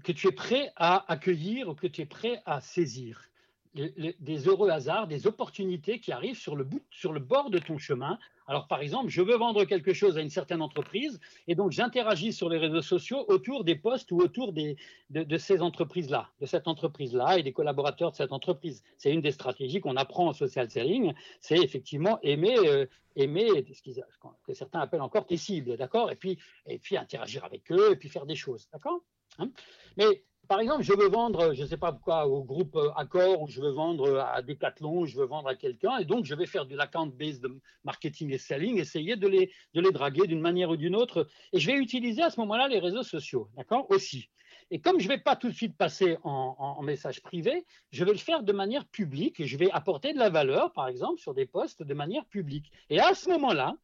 Que tu es prêt à accueillir ou que tu es prêt à saisir. des heureux hasards, des opportunités qui arrivent sur le, bout, sur le bord de ton chemin alors, par exemple, je veux vendre quelque chose à une certaine entreprise et donc j'interagis sur les réseaux sociaux autour des postes ou autour de, ces entreprises-là, de cette entreprise-là et des collaborateurs de cette entreprise. C'est une des stratégies qu'on apprend en social selling, c'est effectivement aimer, euh, aimer ce, que certains appellent encore tes cibles, d'accord? Et puis, et puis interagir avec eux et puis faire des choses, d'accord? Hein? Mais par exemple, je veux vendre, je ne sais pas quoi, au groupe Accor, ou je veux vendre à Decathlon, ou je veux vendre à quelqu'un, et donc je vais faire de l'account-based marketing et selling, essayer de les, draguer d'une manière ou d'une autre. Et je vais utiliser à ce moment-là les réseaux sociaux, d'accord Aussi. Et comme je ne vais pas tout de suite passer en, en, message privé, je vais le faire de manière publique et je vais apporter de la valeur, par exemple, sur des posts de manière publique. Et à ce moment-là,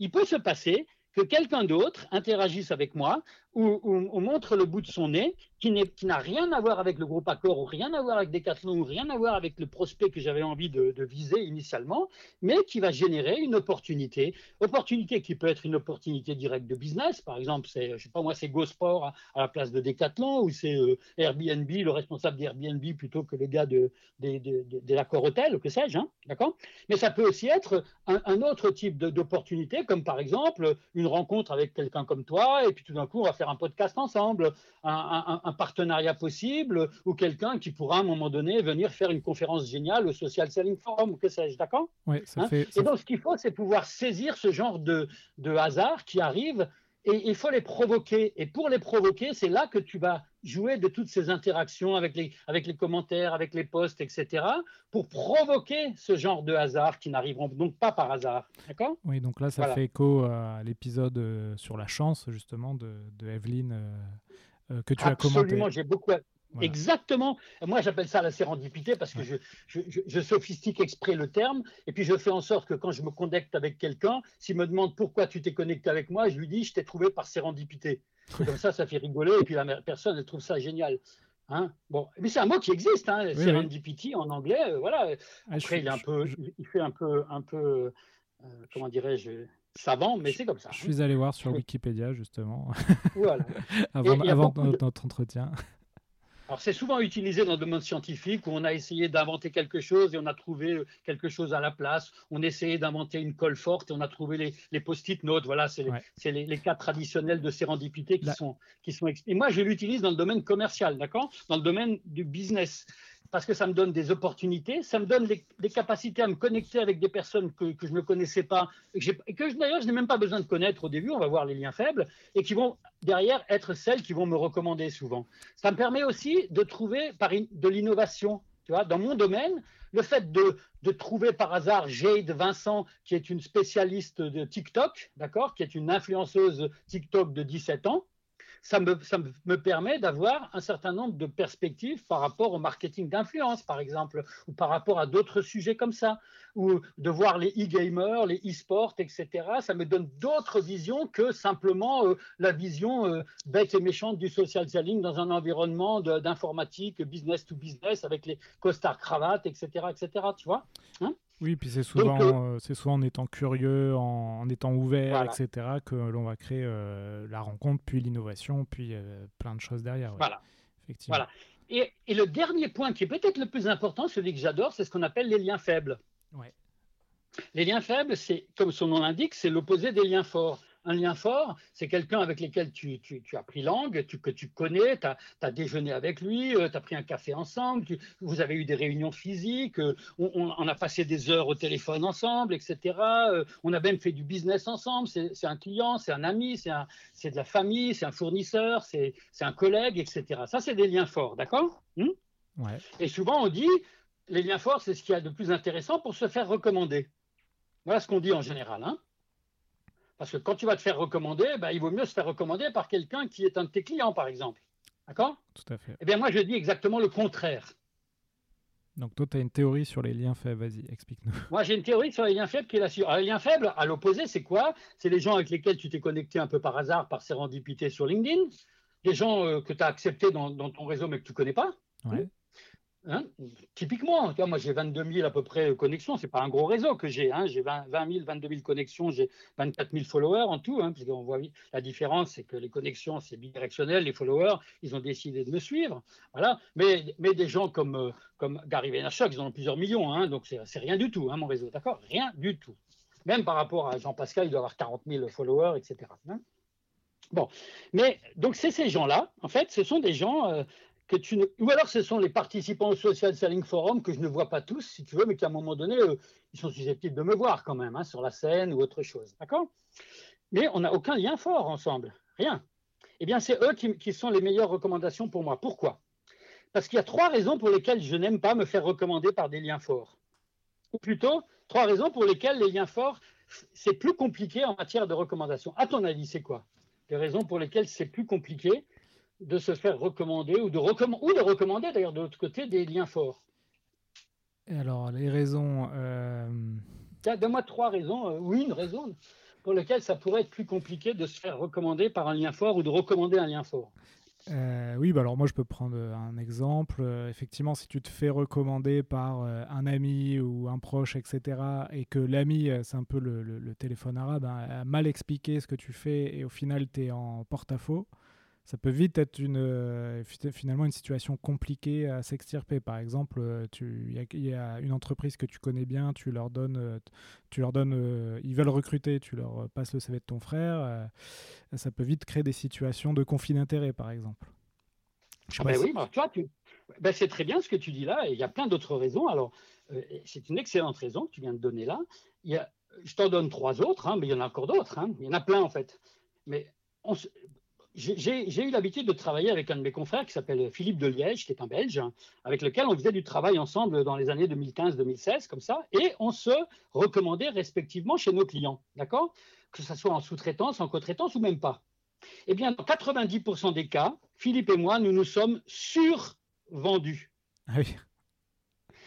il peut se passer que quelqu'un d'autre interagisse avec moi ou, ou, montre le bout de son nez qui n'a rien à voir avec le groupe Accor ou rien à voir avec Decathlon ou rien à voir avec le prospect que j'avais envie de, viser initialement, mais qui va générer une opportunité. Opportunité qui peut être une opportunité directe de business, par exemple, c'est, je sais pas moi, c'est GoSport à, la place de Decathlon ou c'est euh, Airbnb, le responsable d'Airbnb plutôt que le gars de, de, de, l'Accor Hotel, que sais-je, hein, d'accord? Mais ça peut aussi être un, un autre type d'opportunité, comme par exemple une rencontre avec quelqu'un comme toi, et puis tout d'un coup, on va faire un podcast ensemble, un, partenariat possible, ou quelqu'un qui pourra à un moment donné venir faire une conférence géniale au Social Selling Forum, ou que sais-je, d'accord Oui, ça hein fait. Et donc, ce qu'il faut, c'est pouvoir saisir ce genre de, de hasard qui arrive et il faut les provoquer. Et pour les provoquer, c'est là que tu vas jouer de toutes ces interactions avec les, avec les commentaires, avec les posts, etc., pour provoquer ce genre de hasard qui n'arriveront donc pas par hasard. D'accord? Oui, donc là, ça fait écho à l'épisode euh, sur la chance, justement, de, de Evelyne euh, euh, que tu as commenté. Absolument, j'ai beaucoup, Exactement. Moi, j'appelle ça la sérendipité parce que je, je, sophistique exprès le terme et puis je fais en sorte que quand je me connecte avec quelqu'un, s'il me demande pourquoi tu t'es connecté avec moi, je lui dis je t'ai trouvé par sérendipité. Comme ça, ça fait rigoler et puis la personne elle trouve ça génial. Hein bon, mais c'est un mot qui existe, hein, serendipity en anglais. Euh, voilà. Ah, Après, il, est un peu, il fait un peu, un peu, euh, comment dirais-je, savant, mais c'est comme ça. Je suis allé voir sur Wikipédia justement. Voilà. <laughs> avant, avant notre entretien. Alors c'est souvent utilisé dans le domaine scientifique où on a essayé d'inventer quelque chose et on a trouvé euh, quelque chose à la place. On essayait d'inventer une colle forte et on a trouvé les, les post-it notes. Voilà, c'est les, les, cas traditionnels de sérendipité qui sont qui sont. Et moi je l'utilise dans le domaine commercial, d'accord, dans le domaine du business parce que ça me donne des opportunités, ça me donne des, capacités à me connecter avec des personnes que, je ne connaissais pas, et que, d'ailleurs je n'ai même pas besoin de connaître au début, on va voir les liens faibles, et qui vont derrière être celles qui vont me recommander souvent. Ça me permet aussi de trouver par de l'innovation. Tu vois, dans mon domaine, le fait de, de, trouver par hasard Jade Vincent, qui est une spécialiste de TikTok, d'accord, qui est une influenceuse TikTok de 17 ans, ça me, permet d'avoir un certain nombre de perspectives par rapport au marketing d'influence, par exemple, ou par rapport à d'autres sujets comme ça, ou de voir les e-gamers, les e-sports, etc. Ça me donne d'autres visions que simplement euh, la vision euh, bête et méchante du social selling dans un environnement d'informatique, business to business, avec les costards cravates, etc., etc. Tu vois hein? Oui, puis c'est souvent, euh, euh, c'est souvent en étant curieux, en, étant ouvert, etc., que l'on va créer euh, la rencontre, puis l'innovation, puis plein de choses derrière. Voilà. Effectivement. Voilà. Et, et, le dernier point qui est peut-être le plus important, celui que j'adore, c'est ce qu'on appelle les liens faibles. Ouais. Les liens faibles, c'est, comme son nom l'indique, c'est l'opposé des liens forts un lien fort, c'est quelqu'un avec lequel tu, as pris langue, tu, que tu connais, tu as, déjeuné avec lui, euh, tu as pris un café ensemble, vous avez eu des réunions physiques, euh, on, a passé des heures au téléphone ensemble, etc. Euh, on a même fait du business ensemble, c'est un client, c'est un ami, c'est de la famille, c'est un fournisseur, c'est un collègue, etc. Ça, c'est des liens forts, d'accord? Hmm? Et souvent, on dit, les liens forts, c'est ce qu'il y a de plus intéressant pour se faire recommander. Voilà ce qu'on dit en général. Hein parce que quand tu vas te faire recommander, ben, il vaut mieux se faire recommander par quelqu'un qui est un de tes clients, par exemple. D'accord? Tout à fait. Eh bien, moi, je dis exactement le contraire. Donc, toi, tu as une théorie sur les liens faibles. Vas-y, explique-nous. Moi, j'ai une théorie sur les liens faibles qui est là-dessus. les liens faibles, à l'opposé, c'est quoi? C'est les gens avec lesquels tu t'es connecté un peu par hasard, par sérendipité sur LinkedIn, des gens euh, que tu as acceptés dans, dans, ton réseau mais que tu ne connais pas. Ouais. Hein? Typiquement, moi j'ai 22 000 à peu près connexions, c'est pas un gros réseau que j'ai, hein. j'ai 20, 000, 22 000 connexions, j'ai 24 000 followers en tout, hein, parce qu'on voit la différence, c'est que les connexions c'est bidirectionnel, les followers ils ont décidé de me suivre, voilà. Mais, mais des gens comme, euh, comme Gary Vaynerchuk, ils en ont plusieurs millions, hein, donc c'est rien du tout, hein, mon réseau, d'accord? Rien du tout. Même par rapport à Jean-Pascal, il doit avoir 40 000 followers, etc. Bon, mais donc c'est ces gens-là, en fait, ce sont des gens euh, Ou alors ce sont les participants au Social Selling Forum que je ne vois pas tous, si tu veux, mais qu'à un moment donné, euh, ils sont susceptibles de me voir quand même, hein, sur la scène ou autre chose. D'accord? Mais on n'a aucun lien fort ensemble, rien. Eh bien, c'est eux qui, sont les meilleures recommandations pour moi. Pourquoi? Parce qu'il y a trois raisons pour lesquelles je n'aime pas me faire recommander par des liens forts. Ou plutôt, trois raisons pour lesquelles les liens forts, c'est plus compliqué en matière de recommandation. À ton avis, c'est quoi? Les raisons pour lesquelles c'est plus compliqué de se faire recommander ou de, ou de recommander d'ailleurs de l'autre côté des liens forts Et alors, les raisons. Euh... Donne-moi trois raisons, euh, ou une raison, pour lesquelles ça pourrait être plus compliqué de se faire recommander par un lien fort ou de recommander un lien fort. Euh, oui, bah alors moi je peux prendre un exemple. Euh, effectivement, si tu te fais recommander par un ami ou un proche, etc., et que l'ami, c'est un peu le, téléphone arabe, hein, a mal expliqué ce que tu fais et au final tu es en porte-à-faux, ça peut vite être une, euh, finalement une situation compliquée à s'extirper. Par exemple, euh, il y, a une entreprise que tu connais bien, tu leur donnes, euh, tu leur donnes ils veulent recruter, tu leur passes le CV de ton frère. ça peut vite créer des situations de conflit d'intérêt, par exemple. Ah ben oui, tu vois, ben c'est très bien ce que tu dis là, et il y a plein d'autres raisons. Alors, c'est une excellente raison que tu viens de donner là. Il y a, je t'en donne trois autres, hein, mais il y en a encore d'autres. Hein. Il y en a plein en fait. Mais on, j'ai eu l'habitude de travailler avec un de mes confrères qui s'appelle Philippe de Liège, qui est un Belge, avec lequel on faisait du travail ensemble dans les années 2015-2016, comme ça, et on se recommandait respectivement chez nos clients, d'accord? Que ce soit en sous-traitance, en co-traitance ou même pas. Eh bien, dans 90% des cas, Philippe et moi, nous nous sommes survendus. Ah oui.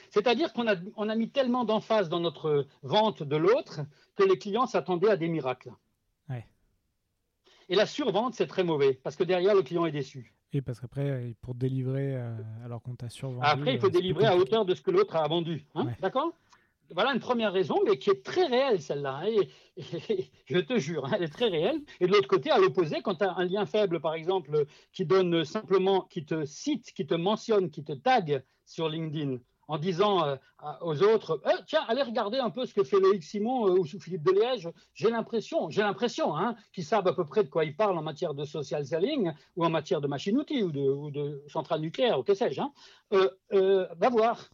C'est-à-dire qu'on a, on a mis tellement d'emphase dans notre vente de l'autre que les clients s'attendaient à des miracles. Et la survente, c'est très mauvais parce que derrière, le client est déçu. Et parce qu'après, pour délivrer euh, alors qu'on t'a survendu. Après, il faut euh, délivrer à hauteur de ce que l'autre a vendu. Hein, d'accord? Voilà une première raison, mais qui est très réelle, celle-là. Hein, et, <laughs> je te jure, hein, elle est très réelle. Et de l'autre côté, à l'opposé, quand tu as un lien faible, par exemple, qui donne simplement, qui te cite, qui te mentionne, qui te tag sur LinkedIn, en disant euh, aux autres eh, tiens allez regarder un peu ce que fait Loïc Simon euh, ou Philippe Deliège j'ai l'impression j'ai l'impression hein, qu'ils savent à peu près de quoi ils parlent en matière de social selling ou en matière de machine outils ou de, ou de centrale nucléaire ou que sais-je hein. euh, va voir.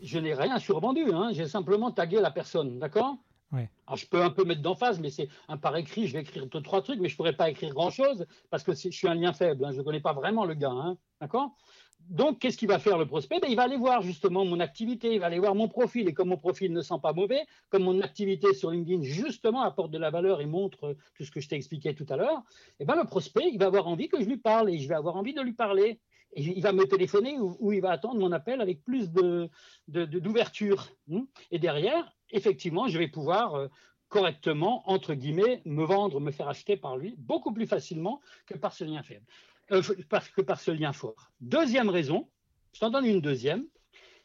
Je n'ai rien survendu hein, j'ai simplement tagué la personne d'accord? Alors, je peux un peu mettre d'emphase, mais c'est un par écrit, je vais écrire deux, trois trucs, mais je ne pourrais pas écrire grand-chose parce que je suis un lien faible, je ne connais pas vraiment le gars. D'accord? Donc, qu'est-ce qu'il va faire le prospect? Ben, Il va aller voir justement mon activité, il va aller voir mon profil. Et comme mon profil ne sent pas mauvais, comme mon activité sur LinkedIn justement apporte de la valeur et montre tout ce que je t'ai expliqué tout à l'heure, eh ben, le prospect, il va avoir envie que je lui parle et je vais avoir envie de lui parler. Il va me téléphoner ou, il va attendre mon appel avec plus d'ouverture. De, hmm. et derrière, effectivement, je vais pouvoir euh, correctement, entre guillemets, me vendre, me faire acheter par lui beaucoup plus facilement que par ce lien faible euh, parce que par ce lien fort. Deuxième raison, je t'en donne une deuxième.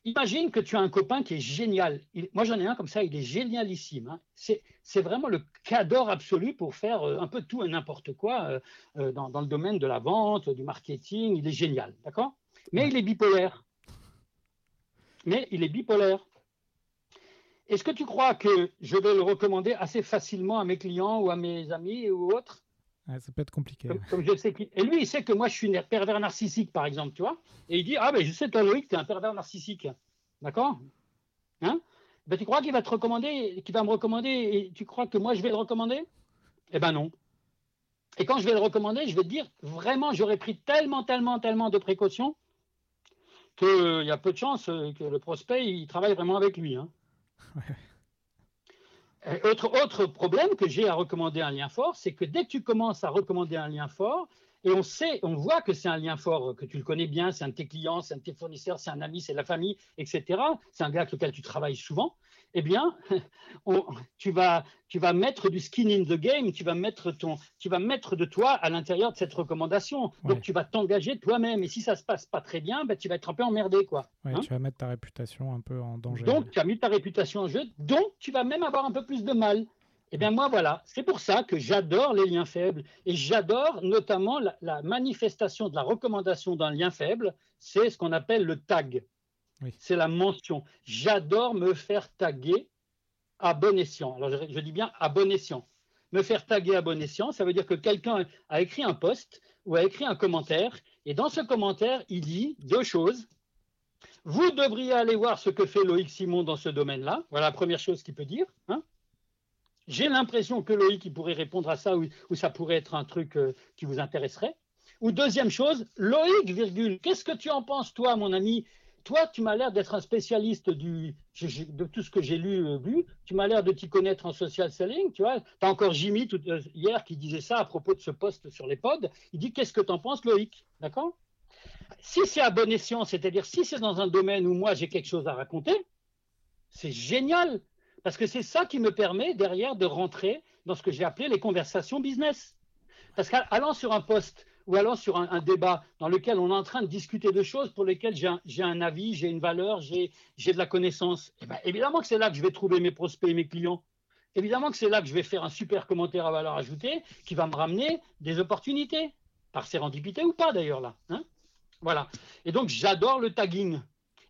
Imagine que tu as un copain qui est génial. moi, j'en ai un comme ça, il est génialissime. Hein. C'est vraiment le cadeau absolu pour faire euh, un peu tout et n'importe quoi euh, dans, dans, le domaine de la vente, du marketing. Il est génial, d'accord? Mais il est bipolaire. Mais il est bipolaire. Est-ce que tu crois que je vais le recommander assez facilement à mes clients ou à mes amis ou autres? Ça peut être compliqué. Comme, je sais et lui, il sait que moi, je suis un pervers narcissique, par exemple, tu vois. Et il dit Ah, ben je sais, toi, Loïc, tu es un pervers narcissique. D'accord? Hein? Ben, Tu crois qu'il va te recommander, qu'il va me recommander, et tu crois que moi, je vais le recommander? Eh ben non. Et quand je vais le recommander, je vais te dire Vraiment, j'aurais pris tellement, tellement, tellement de précautions qu'il y a peu de chances que le prospect, il travaille vraiment avec lui. Hein. Autre, autre problème que j'ai à recommander un lien fort, c'est que dès que tu commences à recommander un lien fort, et on sait, on voit que c'est un lien fort, que tu le connais bien, c'est un de tes clients, c'est un de tes fournisseurs, c'est un ami, c'est la famille, etc. C'est un gars avec lequel tu travailles souvent. Eh bien, <laughs> tu, vas, tu vas mettre du skin in the game, tu vas mettre, ton, tu vas mettre de toi à l'intérieur de cette recommandation. Donc, tu vas t'engager toi-même. Et si ça se passe pas très bien, ben, tu vas être un peu emmerdé. Quoi. Hein tu vas mettre ta réputation un peu en danger. Donc, tu as mis ta réputation en jeu, donc tu vas même avoir un peu plus de mal. Eh bien, moi, voilà, c'est pour ça que j'adore les liens faibles et j'adore notamment la, manifestation de la recommandation d'un lien faible, c'est ce qu'on appelle le tag. C'est la mention. J'adore me faire taguer à bon escient. Alors, je, dis bien à bon escient. Me faire taguer à bon escient, ça veut dire que quelqu'un a écrit un post ou a écrit un commentaire et dans ce commentaire, il dit deux choses. Vous devriez aller voir ce que fait Loïc Simon dans ce domaine-là. Voilà la première chose qu'il peut dire. Hein. J'ai l'impression que Loïc pourrait répondre à ça ou, ça pourrait être un truc euh, qui vous intéresserait. Ou deuxième chose, Loïc, virgule, qu'est-ce que tu en penses, toi, mon ami? Toi, tu m'as l'air d'être un spécialiste de tout ce que j'ai lu, euh, vu. Tu m'as l'air de t'y connaître en social selling, tu vois. Tu as encore Jimmy euh, hier qui disait ça à propos de ce poste sur les pods. Il dit, qu'est-ce que tu en penses, Loïc? D'accord? Si c'est à bon escient, c'est-à-dire si c'est dans un domaine où moi j'ai quelque chose à raconter, c'est génial. Parce que c'est ça qui me permet derrière de rentrer dans ce que j'ai appelé les conversations business. Parce qu'allant sur un poste ou allant sur un, débat dans lequel on est en train de discuter de choses pour lesquelles j'ai un, avis, j'ai une valeur, j'ai de la connaissance, eh ben, évidemment que c'est là que je vais trouver mes prospects et mes clients. Évidemment que c'est là que je vais faire un super commentaire à valeur ajoutée qui va me ramener des opportunités, par sérendipité ou pas d'ailleurs là. Hein. voilà. Et donc j'adore le tagging.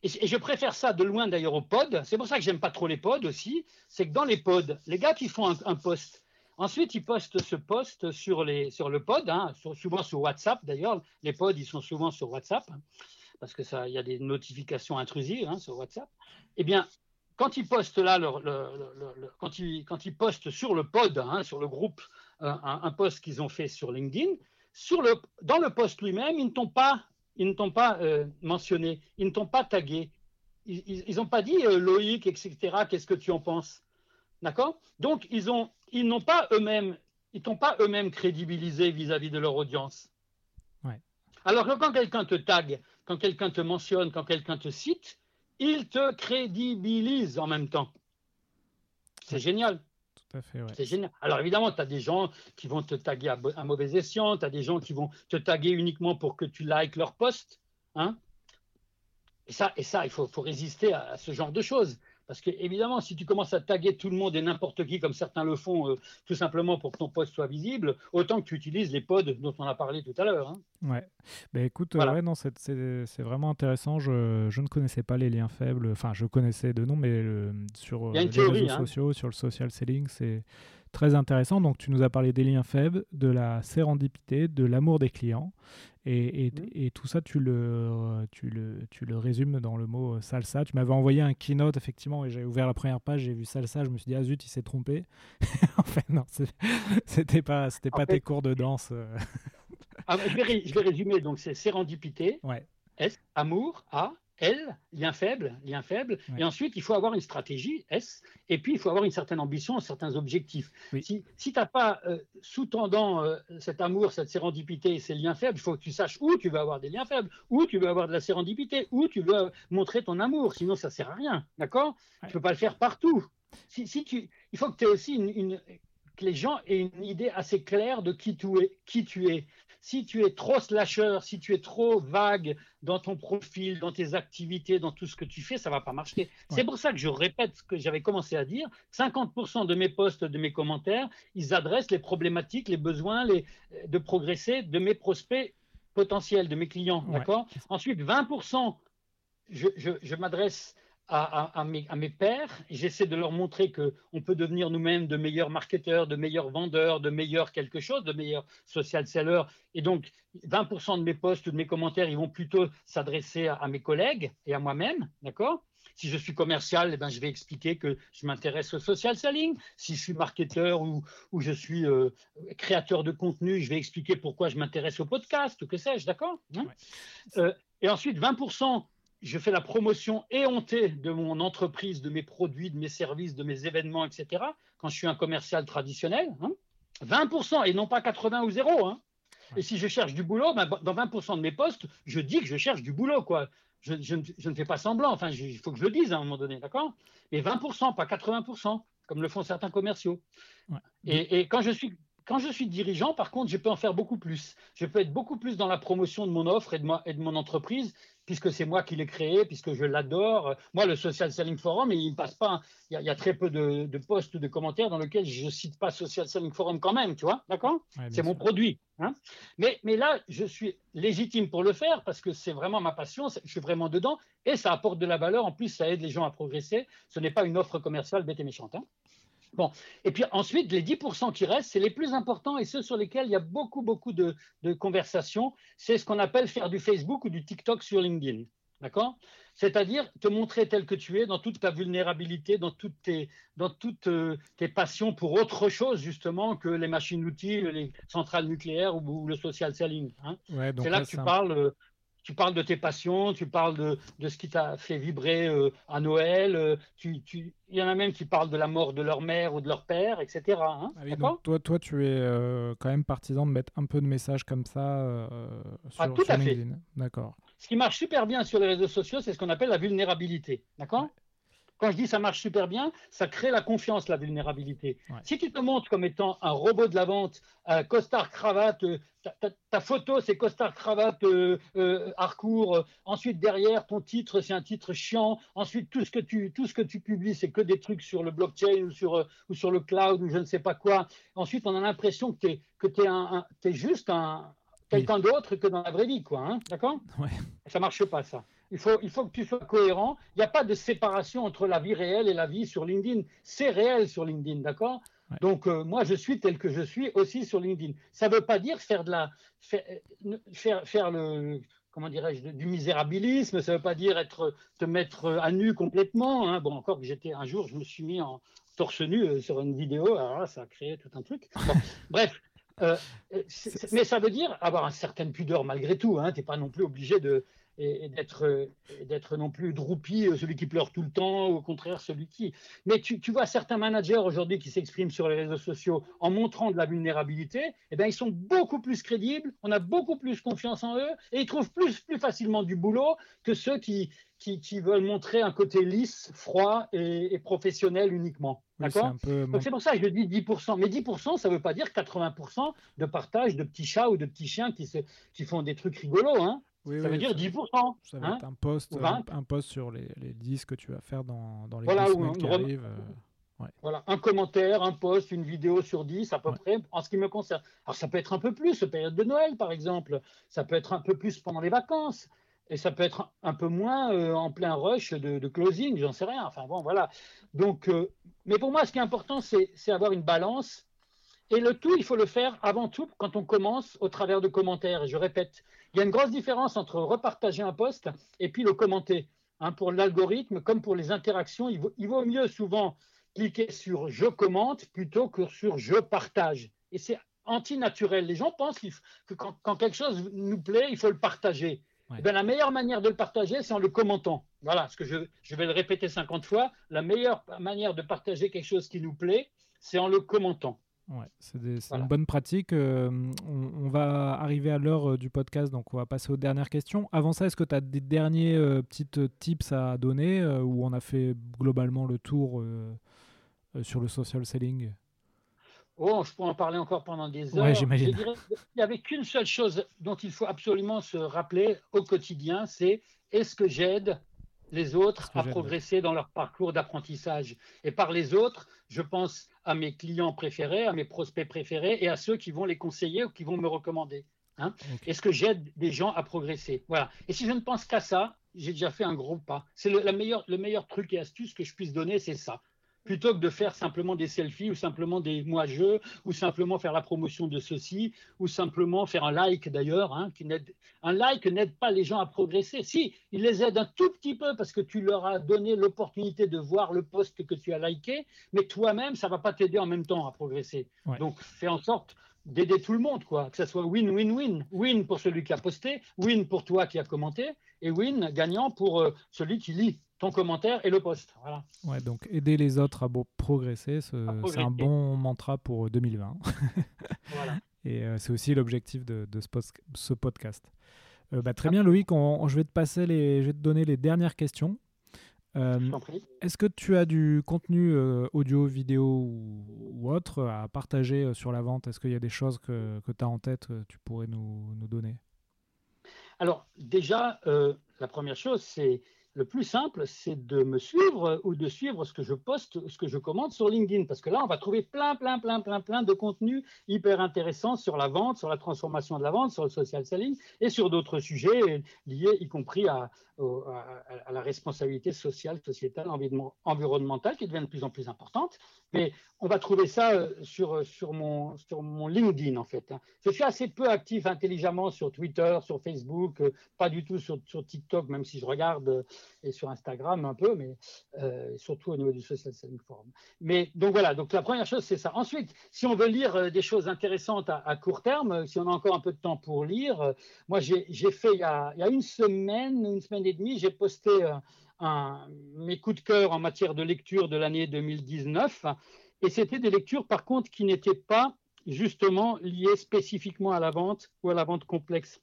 Et, je préfère ça de loin d'ailleurs aux pods. C'est pour ça que j'aime pas trop les pods aussi. C'est que dans les pods, les gars qui font un, post, ensuite ils postent ce post sur, le pod, hein, souvent sur WhatsApp d'ailleurs. Les pods, ils sont souvent sur WhatsApp hein, parce que ça, il y a des notifications intrusives hein, sur WhatsApp. Eh bien, quand ils postent là, quand, ils, postent sur le pod, sur le groupe, euh, un, un post qu'ils ont fait sur LinkedIn, dans le post lui-même, ils ne t'ont pas ils ne pas euh, mentionné, ils ne t'ont pas tagué, ils n'ont pas dit euh, Loïc, etc. Qu'est-ce que tu en penses? D'accord? Donc ils ont, ils n'ont pas eux-mêmes, ils t'ont pas eux-mêmes crédibilisé vis-à-vis de leur audience. Alors que quand quelqu'un te tague, quand quelqu'un te mentionne, quand quelqu'un te cite, il te crédibilise en même temps. C'est génial. C'est génial. Alors évidemment, tu as des gens qui vont te taguer à, mauvais escient, tu as des gens qui vont te taguer uniquement pour que tu likes leur post. Hein et ça, et ça, il faut, faut résister à, ce genre de choses. Parce que, évidemment, si tu commences à taguer tout le monde et n'importe qui, comme certains le font, euh, tout simplement pour que ton poste soit visible, autant que tu utilises les pods dont on a parlé tout à l'heure. Hein. Ouais. Bah, écoute, euh, ouais, non, c'est, vraiment intéressant. Je, je, ne connaissais pas les liens faibles. Enfin, je connaissais de nom, mais sur euh, les réseaux hein. sociaux, sur le social selling, c'est très intéressant. Donc, tu nous as parlé des liens faibles, de la sérendipité, de l'amour des clients. Et, mmh. et, tout ça, tu le, tu, le, tu le résumes dans le mot euh, salsa. Tu m'avais envoyé un keynote, effectivement, et j'ai ouvert la première page, j'ai vu salsa, je me suis dit, ah zut, il s'est trompé. <laughs> en fait, non, c'était pas, c'était pas tes cours de danse. Euh. ah, je, vais je, vais résumer, donc c'est sérendipité, ouais. S, amour, A, L, lien faible, lien faible. Et ensuite, il faut avoir une stratégie, S. Et puis, il faut avoir une certaine ambition, certains objectifs. Si, si tu n'as pas euh, sous-tendant euh, cet amour, cette sérendipité et ces liens faibles, il faut que tu saches où tu veux avoir des liens faibles, où tu veux avoir de la sérendipité, où tu veux montrer ton amour. Sinon, ça ne sert à rien. D'accord? Tu ne peux pas le faire partout. Si, si tu, il faut que tu aies aussi une, que les gens aient une idée assez claire de qui tu es. Qui tu es. Si tu es trop slasher, si tu es trop vague dans ton profil, dans tes activités, dans tout ce que tu fais, ça va pas marcher. C'est pour ça que je répète ce que j'avais commencé à dire. 50% de mes posts, de mes commentaires, ils adressent les problématiques, les besoins les, de progresser de mes prospects potentiels, de mes clients. D'accord? Ensuite, 20%, je, je, je m'adresse à, mes, à, mes, pairs. J'essaie de leur montrer qu'on peut devenir nous-mêmes de meilleurs marketeurs, de meilleurs vendeurs, de meilleurs quelque chose, de meilleurs social sellers. Et donc, 20% de mes posts ou de mes commentaires, ils vont plutôt s'adresser à, mes collègues et à moi-même. D'accord? Si je suis commercial, eh ben, je vais expliquer que je m'intéresse au social selling. Si je suis marketeur ou, ou je suis euh, créateur de contenu, je vais expliquer pourquoi je m'intéresse au podcast ou que sais-je, d'accord? Hein? Euh, Et ensuite, 20% je fais la promotion éhontée de mon entreprise, de mes produits, de mes services, de mes événements, etc. Quand je suis un commercial traditionnel, 20% hein. et non pas 80 ou 0. Hein. Et si je cherche du boulot, ben, dans 20% de mes postes, je dis que je cherche du boulot. Quoi. Je, ne fais pas semblant. Enfin, il faut que je le dise à un moment donné, d'accord? Mais 20%, pas 80%, comme le font certains commerciaux. Et, et, quand je suis quand je suis dirigeant, par contre, je peux en faire beaucoup plus. Je peux être beaucoup plus dans la promotion de mon offre et de, et de mon entreprise, puisque c'est moi qui l'ai créé, puisque je l'adore. Moi, le Social Selling Forum, il ne passe pas. Il y, a, très peu de, de posts ou de commentaires dans lesquels je ne cite pas Social Selling Forum quand même, tu vois, d'accord C'est mon produit. Hein mais, mais là, je suis légitime pour le faire parce que c'est vraiment ma passion, je suis vraiment dedans et ça apporte de la valeur. En plus, ça aide les gens à progresser. Ce n'est pas une offre commerciale bête et méchante. Hein Bon, et puis ensuite, les 10% qui restent, c'est les plus importants et ceux sur lesquels il y a beaucoup, beaucoup de, conversations. C'est ce qu'on appelle faire du Facebook ou du TikTok sur LinkedIn. D'accord? C'est-à-dire te montrer tel que tu es dans toute ta vulnérabilité, dans toutes tes, dans toutes, euh, tes passions pour autre chose, justement, que les machines-outils, les centrales nucléaires ou, le social selling. Hein? c'est là, que tu parles euh, tu parles de tes passions, tu parles de, de ce qui t'a fait vibrer euh, à Noël. Euh, tu, tu, il y en a même qui parlent de la mort de leur mère ou de leur père, etc. Hein, ah donc toi, toi, tu es euh, quand même partisan de mettre un peu de messages comme ça sur, ah, tout à LinkedIn. D'accord. Ce qui marche super bien sur les réseaux sociaux, c'est ce qu'on appelle la vulnérabilité. D'accord? Quand je dis ça marche super bien, ça crée la confiance, la vulnérabilité. Si tu te montres comme étant un robot de la vente, un costard cravate, euh, ta, photo c'est costard cravate euh, euh, harcourt, ensuite derrière ton titre c'est un titre chiant, ensuite tout ce que tu tout ce que tu publies c'est que des trucs sur le blockchain ou sur ou sur le cloud ou je ne sais pas quoi. Ensuite on a l'impression que tu es que tu es, es juste un quelqu'un d'autre que dans la vraie vie, quoi. Hein, D'accord? Ouais. Ça marche pas, ça. Il faut, il faut que tu sois cohérent. Il n'y a pas de séparation entre la vie réelle et la vie sur LinkedIn. C'est réel sur LinkedIn, d'accord? Donc, euh, moi, je suis tel que je suis aussi sur LinkedIn. Ça ne veut pas dire faire de la. Faire, faire, le. Comment dirais-je Du misérabilisme. Ça ne veut pas dire être, te mettre à nu complètement. Hein. Bon, encore que j'étais un jour, je me suis mis en torse nu euh, sur une vidéo. Alors là, ça a créé tout un truc. <laughs> bref. Euh, mais ça veut dire avoir une certaine pudeur malgré tout. Hein. Tu n'es pas non plus obligé de, et, d'être d'être non plus droupi, euh, celui qui pleure tout le temps, ou au contraire celui qui. Mais tu, tu vois certains managers aujourd'hui qui s'expriment sur les réseaux sociaux en montrant de la vulnérabilité, eh bien ils sont beaucoup plus crédibles, on a beaucoup plus confiance en eux et ils trouvent plus plus facilement du boulot que ceux qui qui, qui veulent montrer un côté lisse, froid et, professionnel uniquement. D'accord? c'est pour ça que je dis 10%. Mais 10%, ça ne veut pas dire 80% de partage de petits chats ou de petits chiens qui, se, qui font des trucs rigolos. Hein ça veut dire 10%. Ça va hein être un post, un, post sur les, les 10 que tu vas faire dans, dans les voilà, semaines qui arrivent. Euh, voilà, un commentaire, un post, une vidéo sur 10 à peu près en ce qui me concerne. Alors ça peut être un peu plus, période de Noël par exemple, ça peut être un peu plus pendant les vacances, et ça peut être un peu moins euh, en plein rush de, closing, j'en sais rien. Enfin bon, voilà. Donc, euh, mais pour moi, ce qui est important, c'est avoir une balance et le tout, il faut le faire avant tout quand on commence au travers de commentaires. Je répète, il y a une grosse différence entre repartager un post et puis le commenter. Hein, pour l'algorithme, comme pour les interactions, il vaut, mieux souvent cliquer sur je commente plutôt que sur je partage. Et c'est antinaturel. Les gens pensent que quand, quelque chose nous plaît, il faut le partager. Eh la meilleure manière de le partager, c'est en le commentant. Voilà, ce que je, je vais le répéter 50 fois. La meilleure manière de partager quelque chose qui nous plaît, c'est en le commentant. Ouais, c'est une bonne pratique. Euh, on, va arriver à l'heure euh, du podcast, donc on va passer aux dernières questions. Avant ça, est-ce que tu as des derniers euh, petites tips à donner où on a fait globalement le tour sur le social selling? Oh, je pourrais en parler encore pendant des heures. Ouais, j'imagine. Il n'y avait qu'une seule chose dont il faut absolument se rappeler au quotidien, c'est est-ce que j'aide les autres à progresser dans leur parcours d'apprentissage. Et par les autres, je pense à mes clients préférés, à mes prospects préférés et à ceux qui vont les conseiller ou qui vont me recommander. Hein. Est-ce que j'aide des gens à progresser? Voilà. Et si je ne pense qu'à ça, j'ai déjà fait un gros pas. C'est le, le meilleur truc et astuce que je puisse donner, c'est ça plutôt que de faire simplement des selfies ou simplement des moi-je ou simplement faire la promotion de ceci ou simplement faire un like d'ailleurs. Hein, un like n'aide pas les gens à progresser. Si, il les aide un tout petit peu parce que tu leur as donné l'opportunité de voir le post que tu as liké, mais toi-même, ça va pas t'aider en même temps à progresser. Donc, fais en sorte d'aider tout le monde, quoi. Que ça soit win-win-win. Win pour celui qui a posté, win pour toi qui a commenté, et win gagnant pour euh, celui qui lit ton commentaire et le post. Voilà. Ouais, donc aider les autres à progresser, c'est un bon mantra pour 2020. <laughs> voilà. Et euh, c'est aussi l'objectif de, de, ce, podcast. Euh, bah, très bien, Loïc, je vais te passer les, je vais te donner les dernières questions. Euh, est-ce que tu as du contenu audio, vidéo ou, autre à partager sur la vente? Est-ce qu'il y a des choses que, que tu as en tête que tu pourrais nous, nous donner? Alors déjà, la première chose, c'est le plus simple, c'est de me suivre ou de suivre ce que je poste, ce que je commente sur LinkedIn. Parce que là, on va trouver plein, plein, plein, plein, plein de contenus hyper intéressants sur la vente, sur la transformation de la vente, sur le social selling et sur d'autres sujets liés, y compris à, à, la responsabilité sociale, sociétale, environnementale qui devient de plus en plus importante. Mais on va trouver ça euh, sur, sur, mon, sur mon LinkedIn, en fait. Hein. Je suis assez peu actif intelligemment sur Twitter, sur Facebook, euh, pas du tout sur, sur TikTok, même si je regarde et sur Instagram un peu, mais euh, surtout au niveau du social selling forum. Mais donc voilà, donc la première chose c'est ça. Ensuite, si on veut lire euh, des choses intéressantes à, court terme, euh, si on a encore un peu de temps pour lire, moi j'ai fait il y, a, il y, a, une semaine, une semaine et demie, j'ai posté un, mes coups de cœur en matière de lecture de l'année 2019, et c'était des lectures par contre qui n'étaient pas justement liées spécifiquement à la vente ou à la vente complexe.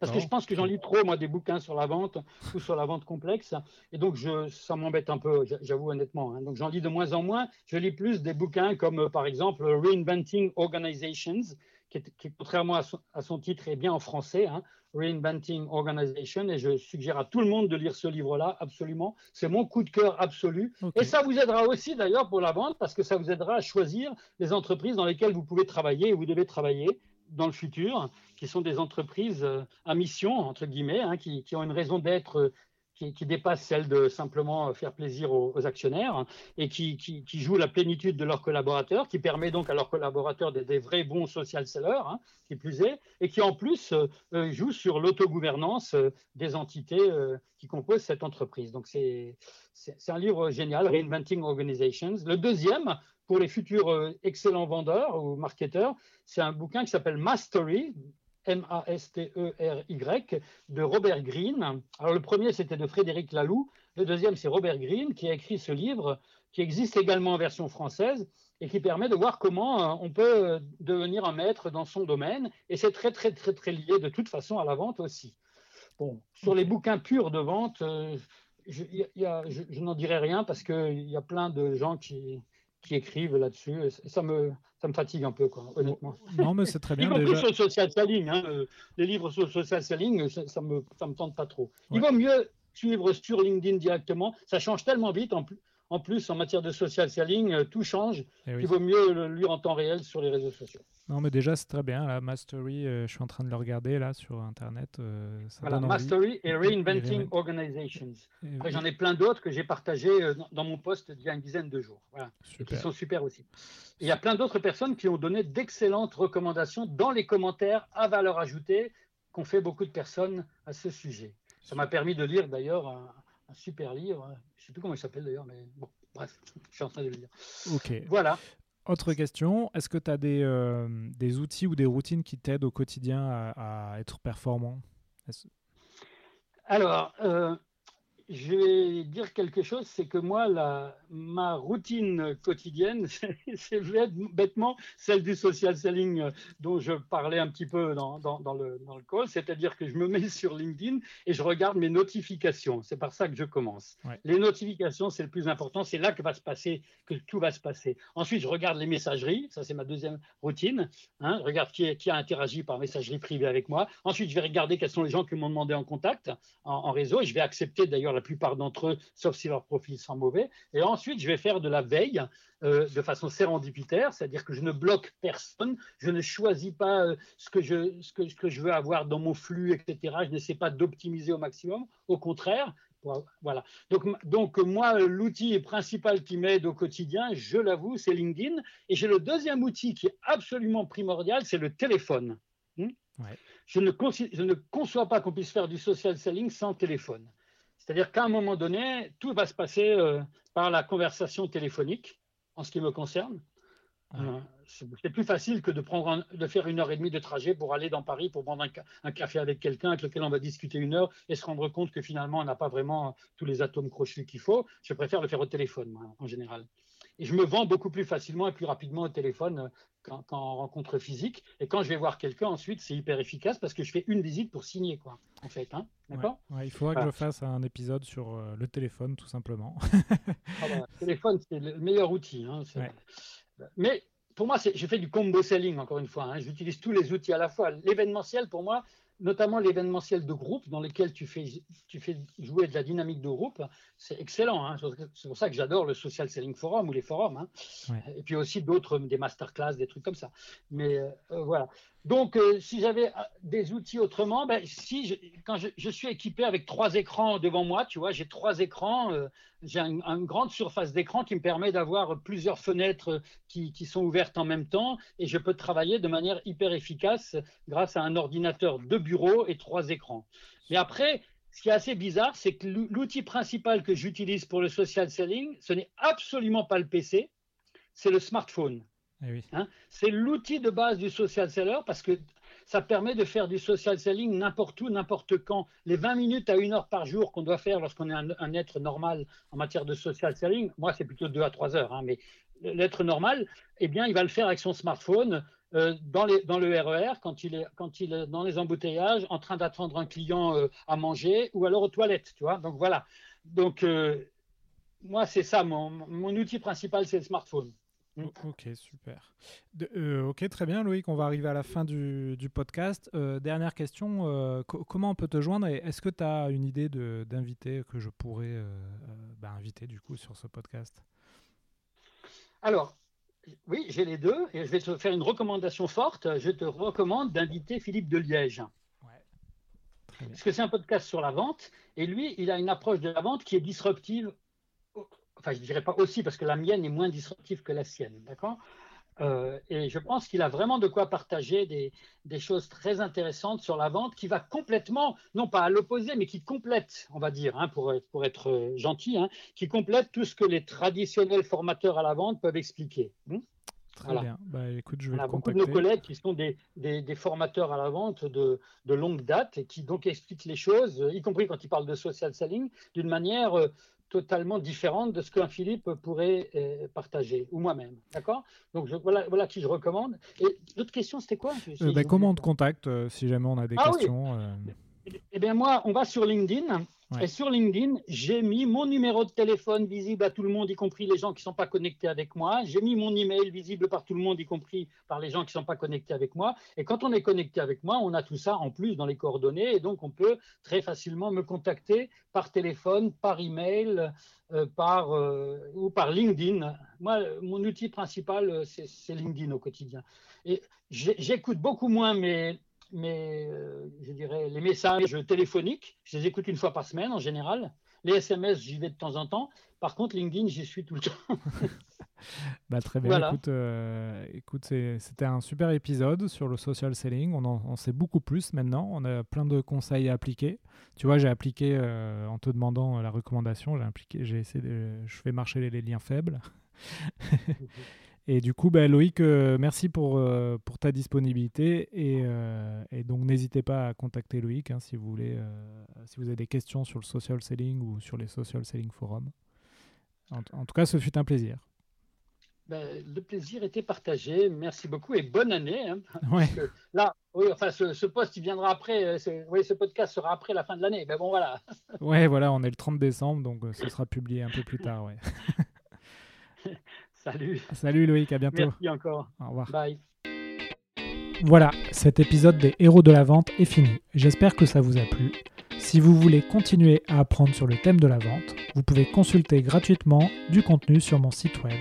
Parce que je pense que j'en lis trop, moi, des bouquins sur la vente ou sur la vente complexe. Et donc, je, ça m'embête un peu, j'avoue honnêtement. Hein. Donc, j'en lis de moins en moins. Je lis plus des bouquins comme, euh, par exemple, Reinventing Organizations, qui, qui contrairement à son, titre, est bien en français. Hein, Reinventing Organization. Et je suggère à tout le monde de lire ce livre-là, absolument. C'est mon coup de cœur absolu. Et ça vous aidera aussi, d'ailleurs, pour la vente, parce que ça vous aidera à choisir les entreprises dans lesquelles vous pouvez travailler et vous devez travailler dans le futur, qui sont des entreprises euh, à mission, entre guillemets, hein, qui, ont une raison d'être euh, qui, dépasse celle de simplement faire plaisir aux, actionnaires et qui, jouent la plénitude de leurs collaborateurs, qui permet donc à leurs collaborateurs d'être des vrais bons social sellers, hein, qui plus est, et qui en plus euh, jouent sur l'autogouvernance des entités qui composent cette entreprise. Donc c'est un livre génial, Reinventing Organizations. Le deuxième, pour les futurs euh, excellents vendeurs ou marketeurs, c'est un bouquin qui s'appelle Mastery, M-A-S-T-E-R-Y, de Robert Greene. Alors le premier, c'était de Frédéric Laloux. Le deuxième, c'est Robert Greene qui a écrit ce livre, qui existe également en version française et qui permet de voir comment euh, on peut euh, devenir un maître dans son domaine. Et c'est très, très, très, très lié de toute façon à la vente aussi. Bon, sur les bouquins purs de vente, je, je n'en dirai rien parce qu'il y a plein de gens qui, qui écrivent là-dessus. Ça me, ça me fatigue un peu, quoi, honnêtement. Non, mais c'est très bien. Sur social selling. Hein, euh, les livres sur social selling, ça, ça, me, ça me tente pas trop. Il vaut mieux suivre sur LinkedIn directement. Ça change tellement vite. En plus, en plus, en matière de social selling, euh, tout change. Eh Il vaut mieux le lire en temps réel sur les réseaux sociaux. Non, mais déjà, c'est très bien. La Mastery, euh, je suis en train de le regarder là sur Internet. Euh, voilà, Mastery et Reinventing Organizations. Après, j'en ai plein d'autres que j'ai partagés dans mon post il y a une dizaine de jours. Voilà. Qui sont super aussi. Et il y a plein d'autres personnes qui ont donné d'excellentes recommandations dans les commentaires à valeur ajoutée qu'ont fait beaucoup de personnes à ce sujet. Ça m'a permis de lire d'ailleurs un un super livre. Je ne sais plus comment il s'appelle d'ailleurs, mais bon, bref, je suis en train de le lire. Ok. Voilà. Autre question, est-ce que tu as des, euh, des, outils ou des routines qui t'aident au quotidien à, être performant? Alors, euh, je vais dire quelque chose, c'est que moi, la, ma routine quotidienne, <laughs> c'est bêtement celle du social selling euh, dont je parlais un petit peu dans, dans, dans le, dans le call, c'est-à-dire que je me mets sur LinkedIn et je regarde mes notifications. C'est par ça que je commence. Les notifications, c'est le plus important, c'est là que va se passer, que tout va se passer. Ensuite, je regarde les messageries, ça c'est ma deuxième routine. Hein, je regarde qui, qui, a interagi par messagerie privée avec moi. Ensuite, je vais regarder quels sont les gens qui m'ont demandé en contact en, en réseau et je vais accepter d'ailleurs la plupart d'entre eux, sauf si leur profil sont mauvais. Et ensuite, je vais faire de la veille euh, de façon sérendipitaire, c'est-à-dire que je ne bloque personne, je ne choisis pas euh, ce, que je, ce, que, ce que je veux avoir dans mon flux, etc. Je n'essaie pas d'optimiser au maximum. Au contraire, voilà. Donc, donc moi, l'outil principal qui m'aide au quotidien, je l'avoue, c'est LinkedIn. Et j'ai le deuxième outil qui est absolument primordial, c'est le téléphone. Hmm je, ne je ne conçois pas qu'on puisse faire du social selling sans téléphone. C'est-à-dire qu'à un moment donné, tout va se passer euh, par la conversation téléphonique, en ce qui me concerne. Euh, c'est plus facile que de, prendre de faire une heure et demie de trajet pour aller dans Paris pour prendre un, café avec quelqu'un avec lequel on va discuter une heure et se rendre compte que finalement on n'a pas vraiment tous les atomes crochus qu'il faut. Je préfère le faire au téléphone, moi, en général. Et je me vends beaucoup plus facilement et plus rapidement au téléphone euh, qu'en rencontre physique. Et quand je vais voir quelqu'un ensuite, c'est hyper efficace parce que je fais une visite pour signer, quoi, en fait. Hein D'accord? Il faudra que je fasse un épisode sur euh, le téléphone, tout simplement. ah bah, le téléphone, c'est le meilleur outil. Hein, Mais pour moi, j'ai fait du combo selling, encore une fois. Hein. J'utilise tous les outils à la fois. L'événementiel, pour moi, notamment l'événementiel de groupe dans lequel tu fais, tu fais jouer de la dynamique de groupe, c'est excellent. Hein. C'est pour ça que j'adore le Social Selling Forum ou les forums. Hein. Et puis aussi d'autres, des masterclass, des trucs comme ça. Mais euh, euh, voilà. Donc, euh, si j'avais des outils autrement, ben, si je, quand je, suis équipé avec trois écrans devant moi, tu vois, j'ai trois écrans, j'ai une grande surface d'écran qui me permet d'avoir plusieurs fenêtres qui, qui, sont ouvertes en même temps et je peux travailler de manière hyper efficace grâce à un ordinateur de bureau et trois écrans. Mais après, ce qui est assez bizarre, c'est que l'outil principal que j'utilise pour le social selling, ce n'est absolument pas le PC, c'est le smartphone. Eh hein, c'est l'outil de base du social seller parce que ça permet de faire du social selling n'importe où, n'importe quand. Les 20 minutes à une heure par jour qu'on doit faire lorsqu'on est un, être normal en matière de social selling, moi c'est plutôt 2 à 3 heures, hein, mais l'être normal, eh bien il va le faire avec son smartphone euh, dans, le RER, quand il, est, quand il est dans les embouteillages, en train d'attendre un client euh, à manger, ou alors aux toilettes, tu vois. Donc voilà. Donc, euh, moi, c'est ça, mon, mon, outil principal, c'est le smartphone. Ok, super. ok, très bien, Loïc. On va arriver à la fin du, podcast. dernière question comment on peut te joindre est-ce que tu as une idée d'invité que je pourrais bah, inviter du coup sur ce podcast? Alors, oui, j'ai les deux. Et je vais te faire une recommandation forte. Je te recommande d'inviter Philippe de Liège. Parce que c'est un podcast sur la vente. Et lui, il a une approche de la vente qui est disruptive. Enfin, je ne dirais pas aussi, parce que la mienne est moins disruptive que la sienne. D'accord? Euh, et je pense qu'il a vraiment de quoi partager des, choses très intéressantes sur la vente qui va complètement, non pas à l'opposé, mais qui complète, on va dire, hein, pour, pour, être gentil, hein, qui complète tout ce que les traditionnels formateurs à la vente peuvent expliquer. Très bien. Bah, écoute, je vais On a beaucoup de nos collègues qui sont des, des, formateurs à la vente de, de, longue date et qui donc expliquent les choses, y compris quand ils parlent de social selling, d'une manière euh, totalement différente de ce qu'un Philippe pourrait euh, partager, ou moi-même. D'accord? Donc voilà, voilà qui je recommande. Et l'autre question, c'était quoi? Euh, ben, Comment on te contacte euh, si jamais on a des ah questions Eh bien, moi, on va sur LinkedIn. Et sur LinkedIn, j'ai mis mon numéro de téléphone visible à tout le monde, y compris les gens qui ne sont pas connectés avec moi. J'ai mis mon email visible par tout le monde, y compris par les gens qui ne sont pas connectés avec moi. Et quand on est connecté avec moi, on a tout ça en plus dans les coordonnées. Et donc, on peut très facilement me contacter par téléphone, par email, euh, par, euh, ou par LinkedIn. Moi, mon outil principal, euh, c'est LinkedIn au quotidien. Et j'écoute beaucoup moins mes, mais euh, je dirais les messages téléphoniques, je les écoute une fois par semaine en général. Les SMS, j'y vais de temps en temps. Par contre, LinkedIn, j'y suis tout le temps. <laughs> bah, très bien. Écoute, euh, écoute c'était un super épisode sur le social selling. On en sait beaucoup plus maintenant. On a plein de conseils à appliquer. Tu vois, j'ai appliqué euh, en te demandant la recommandation. J'ai appliqué, j'ai essayé de, je fais marcher les, les liens faibles. <laughs> Et du coup, bah, Loïc, euh, merci pour, euh, pour ta disponibilité. Et, euh, et donc, n'hésitez pas à contacter Loïc hein, si, vous voulez, si vous avez des questions sur le social selling ou sur les social selling forums. En, tout cas, ce fut un plaisir. Ben, le plaisir était partagé. Merci beaucoup et bonne année. Hein. <laughs> Ouais. Là, oui, enfin, ce, ce, post, il viendra après. Oui, ce podcast sera après la fin de l'année. Mais bon, voilà. ouais, voilà, on est le 30 décembre, donc ce sera publié un peu plus tard. Ouais. <laughs> Salut. Salut Loïc, à bientôt. Merci encore. Au revoir. Bye. Voilà, cet épisode des héros de la vente est fini. J'espère que ça vous a plu. Si vous voulez continuer à apprendre sur le thème de la vente, vous pouvez consulter gratuitement du contenu sur mon site web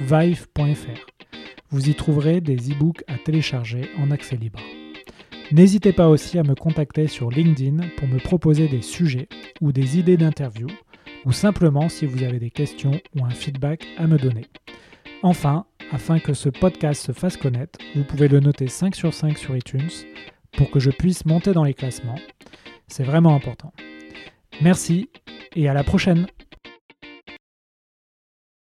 vive.fr. Vous y trouverez des e-books à télécharger en accès libre. N'hésitez pas aussi à me contacter sur LinkedIn pour me proposer des sujets ou des idées d'interview ou simplement si vous avez des questions ou un feedback à me donner. Enfin, afin que ce podcast se fasse connaître, vous pouvez le noter 5 sur 5 sur iTunes pour que je puisse monter dans les classements. C'est vraiment important. Merci et à la prochaine